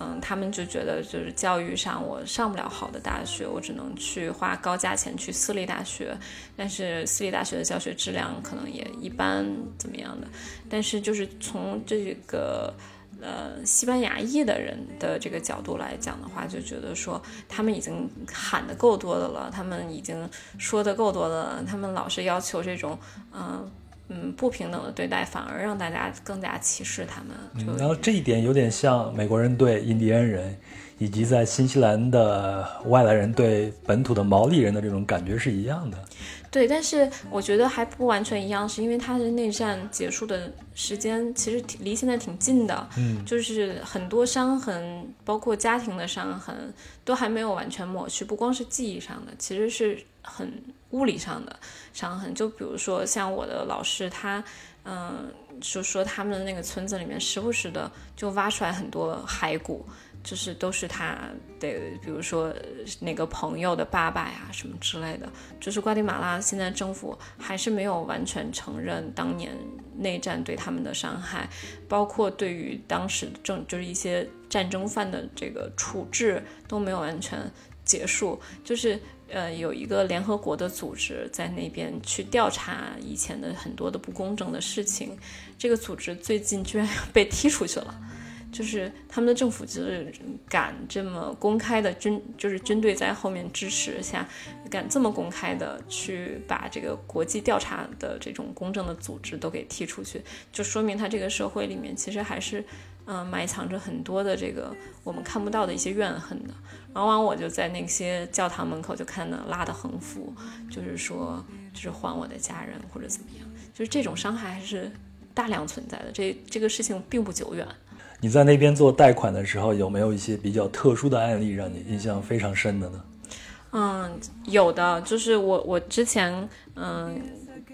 嗯，他们就觉得就是教育上我上不了好的大学，我只能去花高价钱去私立大学，但是私立大学的教学质量可能也一般，怎么样的？但是就是从这个呃西班牙裔的人的这个角度来讲的话，就觉得说他们已经喊的够多的了，他们已经说的够多的了，他们老是要求这种嗯。嗯，不平等的对待反而让大家更加歧视他们。然后这一点有点像美国人对印第安人，以及在新西兰的外来人对本土的毛利人的这种感觉是一样的。对，但是我觉得还不完全一样，是因为他的内战结束的时间其实挺离现在挺近的。嗯，就是很多伤痕，包括家庭的伤痕，都还没有完全抹去，不光是记忆上的，其实是很。物理上的伤痕，就比如说像我的老师，他，嗯，就说他们的那个村子里面时不时的就挖出来很多骸骨，就是都是他的，比如说哪个朋友的爸爸呀什么之类的。就是瓜地马拉现在政府还是没有完全承认当年内战对他们的伤害，包括对于当时政就是一些战争犯的这个处置都没有完全结束，就是。呃，有一个联合国的组织在那边去调查以前的很多的不公正的事情。这个组织最近居然被踢出去了，[LAUGHS] 就是他们的政府就是敢这么公开的军，就是军队在后面支持下，敢这么公开的去把这个国际调查的这种公正的组织都给踢出去，就说明他这个社会里面其实还是。嗯，埋藏着很多的这个我们看不到的一些怨恨的。往往我就在那些教堂门口就看到拉的横幅，就是说，就是还我的家人或者怎么样，就是这种伤害还是大量存在的。这这个事情并不久远。你在那边做贷款的时候，有没有一些比较特殊的案例让你印象非常深的呢？嗯，有的，就是我我之前嗯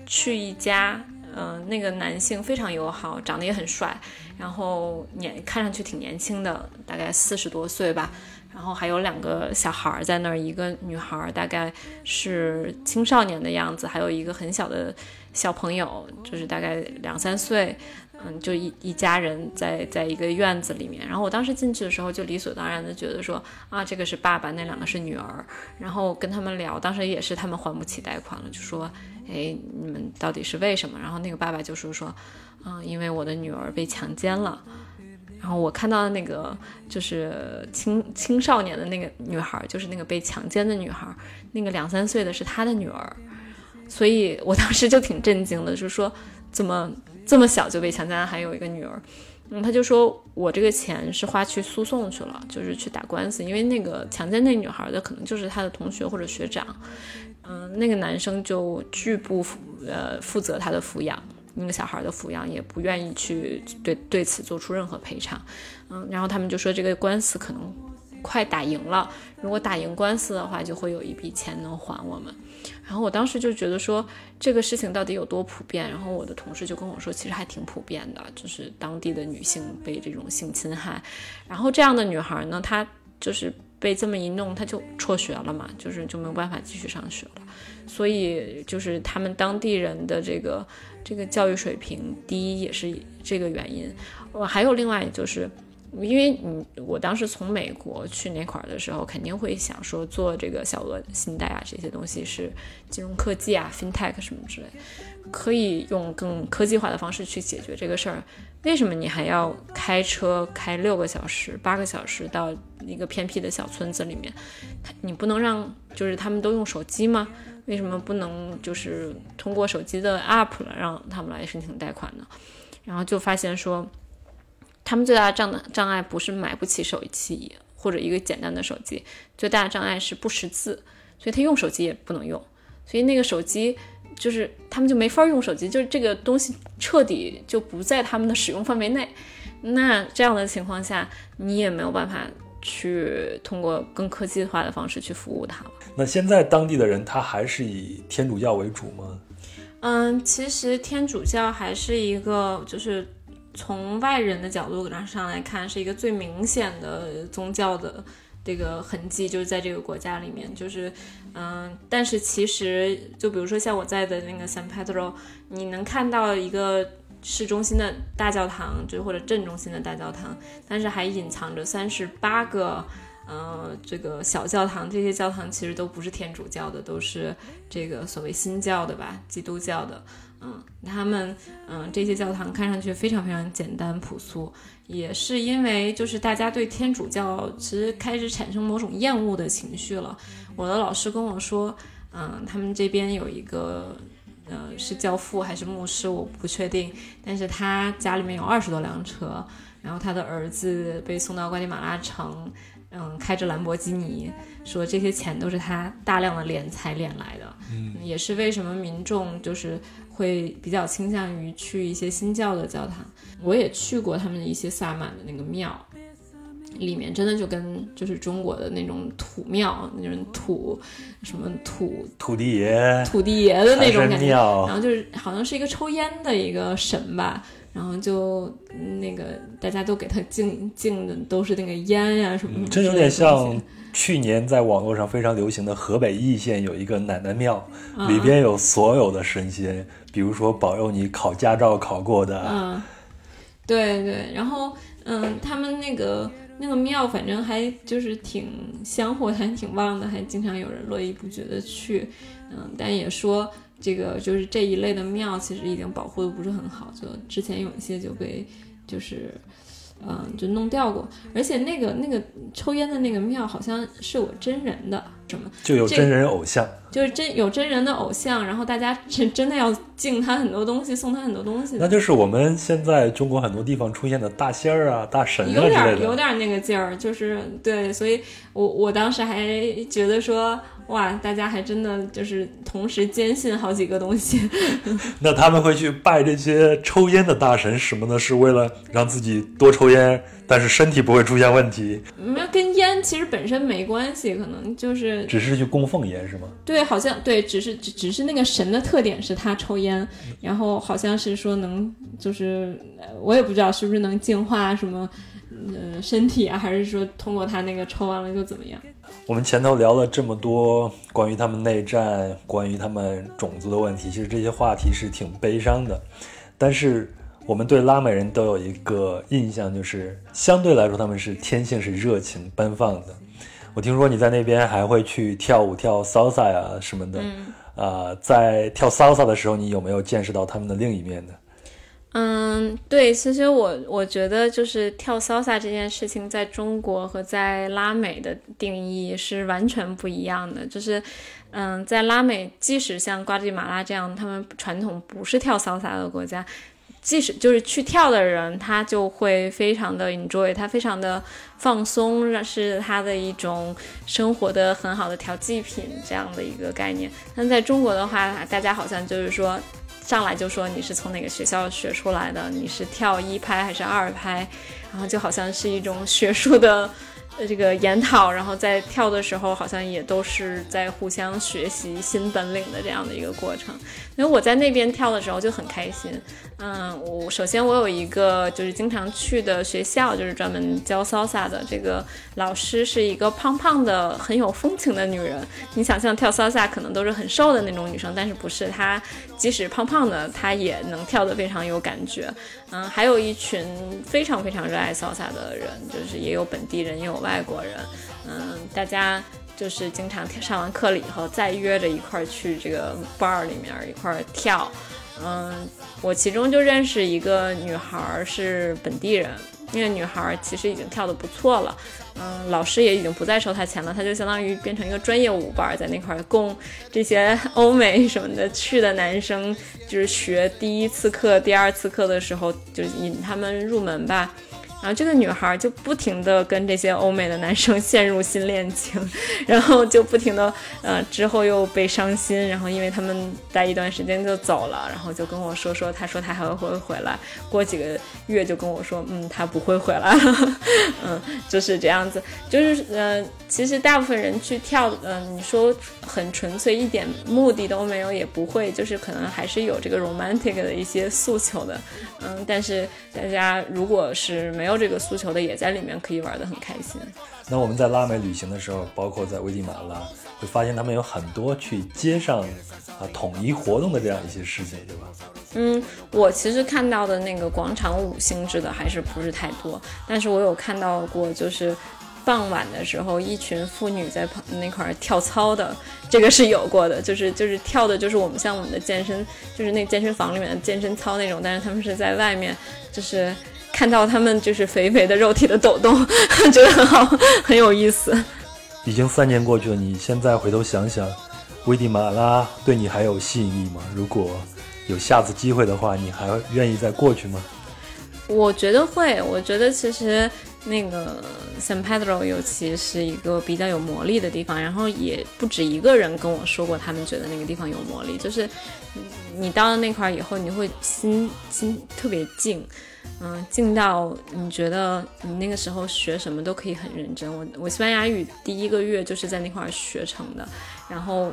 去一家。嗯，那个男性非常友好，长得也很帅，然后年看上去挺年轻的，大概四十多岁吧。然后还有两个小孩儿在那儿，一个女孩大概是青少年的样子，还有一个很小的小朋友，就是大概两三岁。嗯，就一一家人在在一个院子里面。然后我当时进去的时候，就理所当然的觉得说啊，这个是爸爸，那两个是女儿。然后跟他们聊，当时也是他们还不起贷款了，就说。哎，你们到底是为什么？然后那个爸爸就说说，嗯，因为我的女儿被强奸了。然后我看到那个就是青青少年的那个女孩，就是那个被强奸的女孩，那个两三岁的是他的女儿。所以我当时就挺震惊的，就是说怎么这么小就被强奸，还有一个女儿。嗯，他就说我这个钱是花去诉讼去了，就是去打官司，因为那个强奸那女孩的可能就是他的同学或者学长。嗯，那个男生就拒不呃负责他的抚养，那个小孩的抚养，也不愿意去对对此做出任何赔偿。嗯，然后他们就说这个官司可能快打赢了，如果打赢官司的话，就会有一笔钱能还我们。然后我当时就觉得说这个事情到底有多普遍？然后我的同事就跟我说，其实还挺普遍的，就是当地的女性被这种性侵害。然后这样的女孩呢，她就是。被这么一弄，她就辍学了嘛，就是就没有办法继续上学了。所以就是他们当地人的这个这个教育水平低，也是这个原因。我还有另外就是，因为你我当时从美国去那块儿的时候，肯定会想说做这个小额信贷啊，这些东西是金融科技啊，FinTech 什么之类。可以用更科技化的方式去解决这个事儿，为什么你还要开车开六个小时、八个小时到一个偏僻的小村子里面？你不能让就是他们都用手机吗？为什么不能就是通过手机的 App 了让他们来申请贷款呢？然后就发现说，他们最大的障障碍不是买不起手机或者一个简单的手机，最大的障碍是不识字，所以他用手机也不能用，所以那个手机。就是他们就没法用手机，就是这个东西彻底就不在他们的使用范围内。那这样的情况下，你也没有办法去通过更科技化的方式去服务他了。那现在当地的人他还是以天主教为主吗？嗯，其实天主教还是一个，就是从外人的角度上来看，是一个最明显的宗教的。这个痕迹就是在这个国家里面，就是，嗯，但是其实就比如说像我在的那个 San Pedro，你能看到一个市中心的大教堂，就或者镇中心的大教堂，但是还隐藏着三十八个，呃，这个小教堂，这些教堂其实都不是天主教的，都是这个所谓新教的吧，基督教的。嗯，他们嗯这些教堂看上去非常非常简单朴素，也是因为就是大家对天主教其实开始产生某种厌恶的情绪了。我的老师跟我说，嗯，他们这边有一个呃是教父还是牧师，我不确定，但是他家里面有二十多辆车，然后他的儿子被送到瓜地马拉城，嗯，开着兰博基尼，说这些钱都是他大量的敛财敛来的，嗯，也是为什么民众就是。会比较倾向于去一些新教的教堂，我也去过他们的一些萨满的那个庙，里面真的就跟就是中国的那种土庙那种土什么土土地爷土地爷的那种感觉，然后就是好像是一个抽烟的一个神吧，然后就那个大家都给他敬敬的都是那个烟呀什么，这有点像。去年在网络上非常流行的河北易县有一个奶奶庙，里边有所有的神仙，比如说保佑你考驾照考过的。嗯，对对，然后嗯，他们那个那个庙反正还就是挺香火还挺旺的，还经常有人络绎不绝的去。嗯，但也说这个就是这一类的庙其实已经保护的不是很好，就之前有一些就被就是嗯就弄掉过，而且那个那个抽烟的那个庙好像是我真人的什么，就有真人偶像，就是真有真人的偶像，然后大家真 [LAUGHS] 真的要敬他很多东西，送他很多东西，那就是我们现在中国很多地方出现的大仙儿啊、大神啊之有点儿类的。有点儿那个劲儿，就是对，所以我我当时还觉得说，哇，大家还真的就是同时坚信好几个东西，[LAUGHS] 那他们会去拜这些抽烟的大神什么呢？是为了让自己多抽烟，但是身体不会出现问题，没有跟烟其实本身没关系，可能就是只是去供奉烟是吗？对，好像对，只是只只是那个神的特点是他抽烟，然后好像是说能就是呃我也不知道是不是能净化什么。呃，身体啊，还是说通过他那个抽完了就怎么样？我们前头聊了这么多关于他们内战、关于他们种族的问题，其实这些话题是挺悲伤的。但是我们对拉美人都有一个印象，就是相对来说他们是天性是热情奔放的。我听说你在那边还会去跳舞、跳 salsa 呀、什么的。嗯啊、在跳 salsa 的时候，你有没有见识到他们的另一面呢？嗯，对，其实我我觉得就是跳 salsa 这件事情，在中国和在拉美的定义是完全不一样的。就是，嗯，在拉美，即使像瓜地马拉这样，他们传统不是跳 salsa 的国家，即使就是去跳的人，他就会非常的 enjoy，他非常的放松，让是他的一种生活的很好的调剂品这样的一个概念。但在中国的话，大家好像就是说。上来就说你是从哪个学校学出来的，你是跳一拍还是二拍，然后就好像是一种学术的呃这个研讨，然后在跳的时候好像也都是在互相学习新本领的这样的一个过程。因为我在那边跳的时候就很开心，嗯，我首先我有一个就是经常去的学校，就是专门教 salsa 的，这个老师是一个胖胖的、很有风情的女人。你想象跳 salsa 可能都是很瘦的那种女生，但是不是她，即使胖胖的，她也能跳得非常有感觉。嗯，还有一群非常非常热爱 salsa 的人，就是也有本地人，也有外国人。嗯，大家就是经常上完课了以后，再约着一块儿去这个 bar 里面一块儿跳。嗯，我其中就认识一个女孩儿是本地人，那个女孩儿其实已经跳得不错了。嗯，老师也已经不再收她钱了，她就相当于变成一个专业舞伴，在那块儿供这些欧美什么的去的男生，就是学第一次课、第二次课的时候，就引他们入门吧。然后这个女孩就不停的跟这些欧美的男生 [LAUGHS] 陷入新恋情，然后就不停的呃之后又被伤心，然后因为他们待一段时间就走了，然后就跟我说说，他说他还会回来，过几个月就跟我说，嗯，他不会回来了，[LAUGHS] 嗯，就是这样子，就是呃，其实大部分人去跳，嗯、你说很纯粹一点目的都没有也不会，就是可能还是有这个 romantic 的一些诉求的，嗯，但是大家如果是没有这个诉求的，也在里面可以玩得很开心。那我们在拉美旅行的时候，包括在危地马拉，会发现他们有很多去街上啊统一活动的这样一些事情，对吧？嗯，我其实看到的那个广场舞性质的还是不是太多，但是我有看到过，就是傍晚的时候，一群妇女在旁那块儿跳操的，这个是有过的，就是就是跳的，就是我们像我们的健身，就是那健身房里面的健身操那种，但是他们是在外面，就是看到他们就是肥肥的肉体的抖动，觉得很好，很有意思。已经三年过去了，你现在回头想想，危地马拉对你还有吸引力吗？如果有下次机会的话，你还愿意再过去吗？我觉得会，我觉得其实那个 San Pedro 尤其是一个比较有魔力的地方，然后也不止一个人跟我说过，他们觉得那个地方有魔力，就是你到了那块儿以后，你会心心特别静，嗯，静到你觉得你那个时候学什么都可以很认真。我我西班牙语第一个月就是在那块儿学成的，然后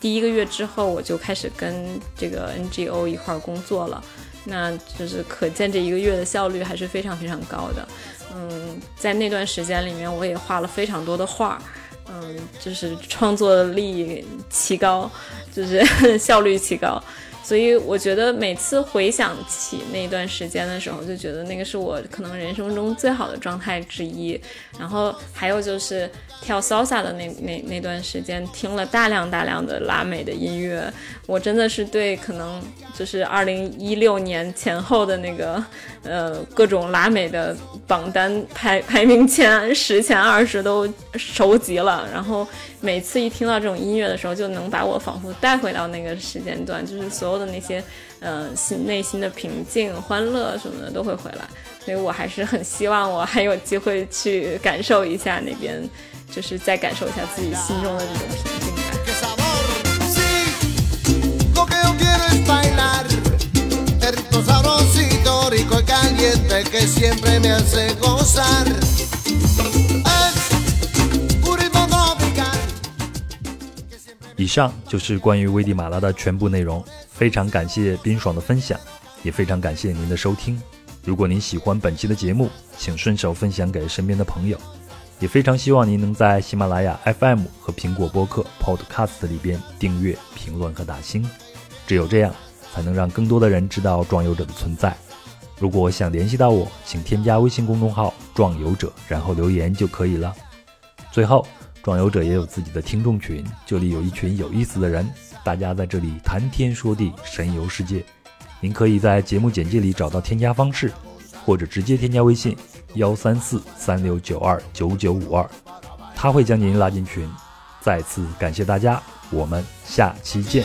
第一个月之后我就开始跟这个 NGO 一块儿工作了。那就是可见这一个月的效率还是非常非常高的。嗯，在那段时间里面，我也画了非常多的画，嗯，就是创作力奇高，就是 [LAUGHS] 效率奇高。所以我觉得每次回想起那段时间的时候，就觉得那个是我可能人生中最好的状态之一。然后还有就是跳 salsa 的那那那段时间，听了大量大量的拉美的音乐，我真的是对可能就是二零一六年前后的那个呃各种拉美的榜单排排名前十前二十都熟极了。然后每次一听到这种音乐的时候，就能把我仿佛带回到那个时间段，就是所有的那些，嗯，心内心的平静、欢乐什么的都会回来。所以我还是很希望我还有机会去感受一下那边，就是再感受一下自己心中的这种平静感。以上就是关于危地马拉的全部内容，非常感谢冰爽的分享，也非常感谢您的收听。如果您喜欢本期的节目，请顺手分享给身边的朋友，也非常希望您能在喜马拉雅 FM 和苹果播客 Podcast 里边订阅、评论和打星，只有这样才能让更多的人知道壮游者的存在。如果想联系到我，请添加微信公众号“壮游者”，然后留言就可以了。最后。壮游者也有自己的听众群，这里有一群有意思的人，大家在这里谈天说地，神游世界。您可以在节目简介里找到添加方式，或者直接添加微信幺三四三六九二九九五二。他会将您拉进群。再次感谢大家我们下期见。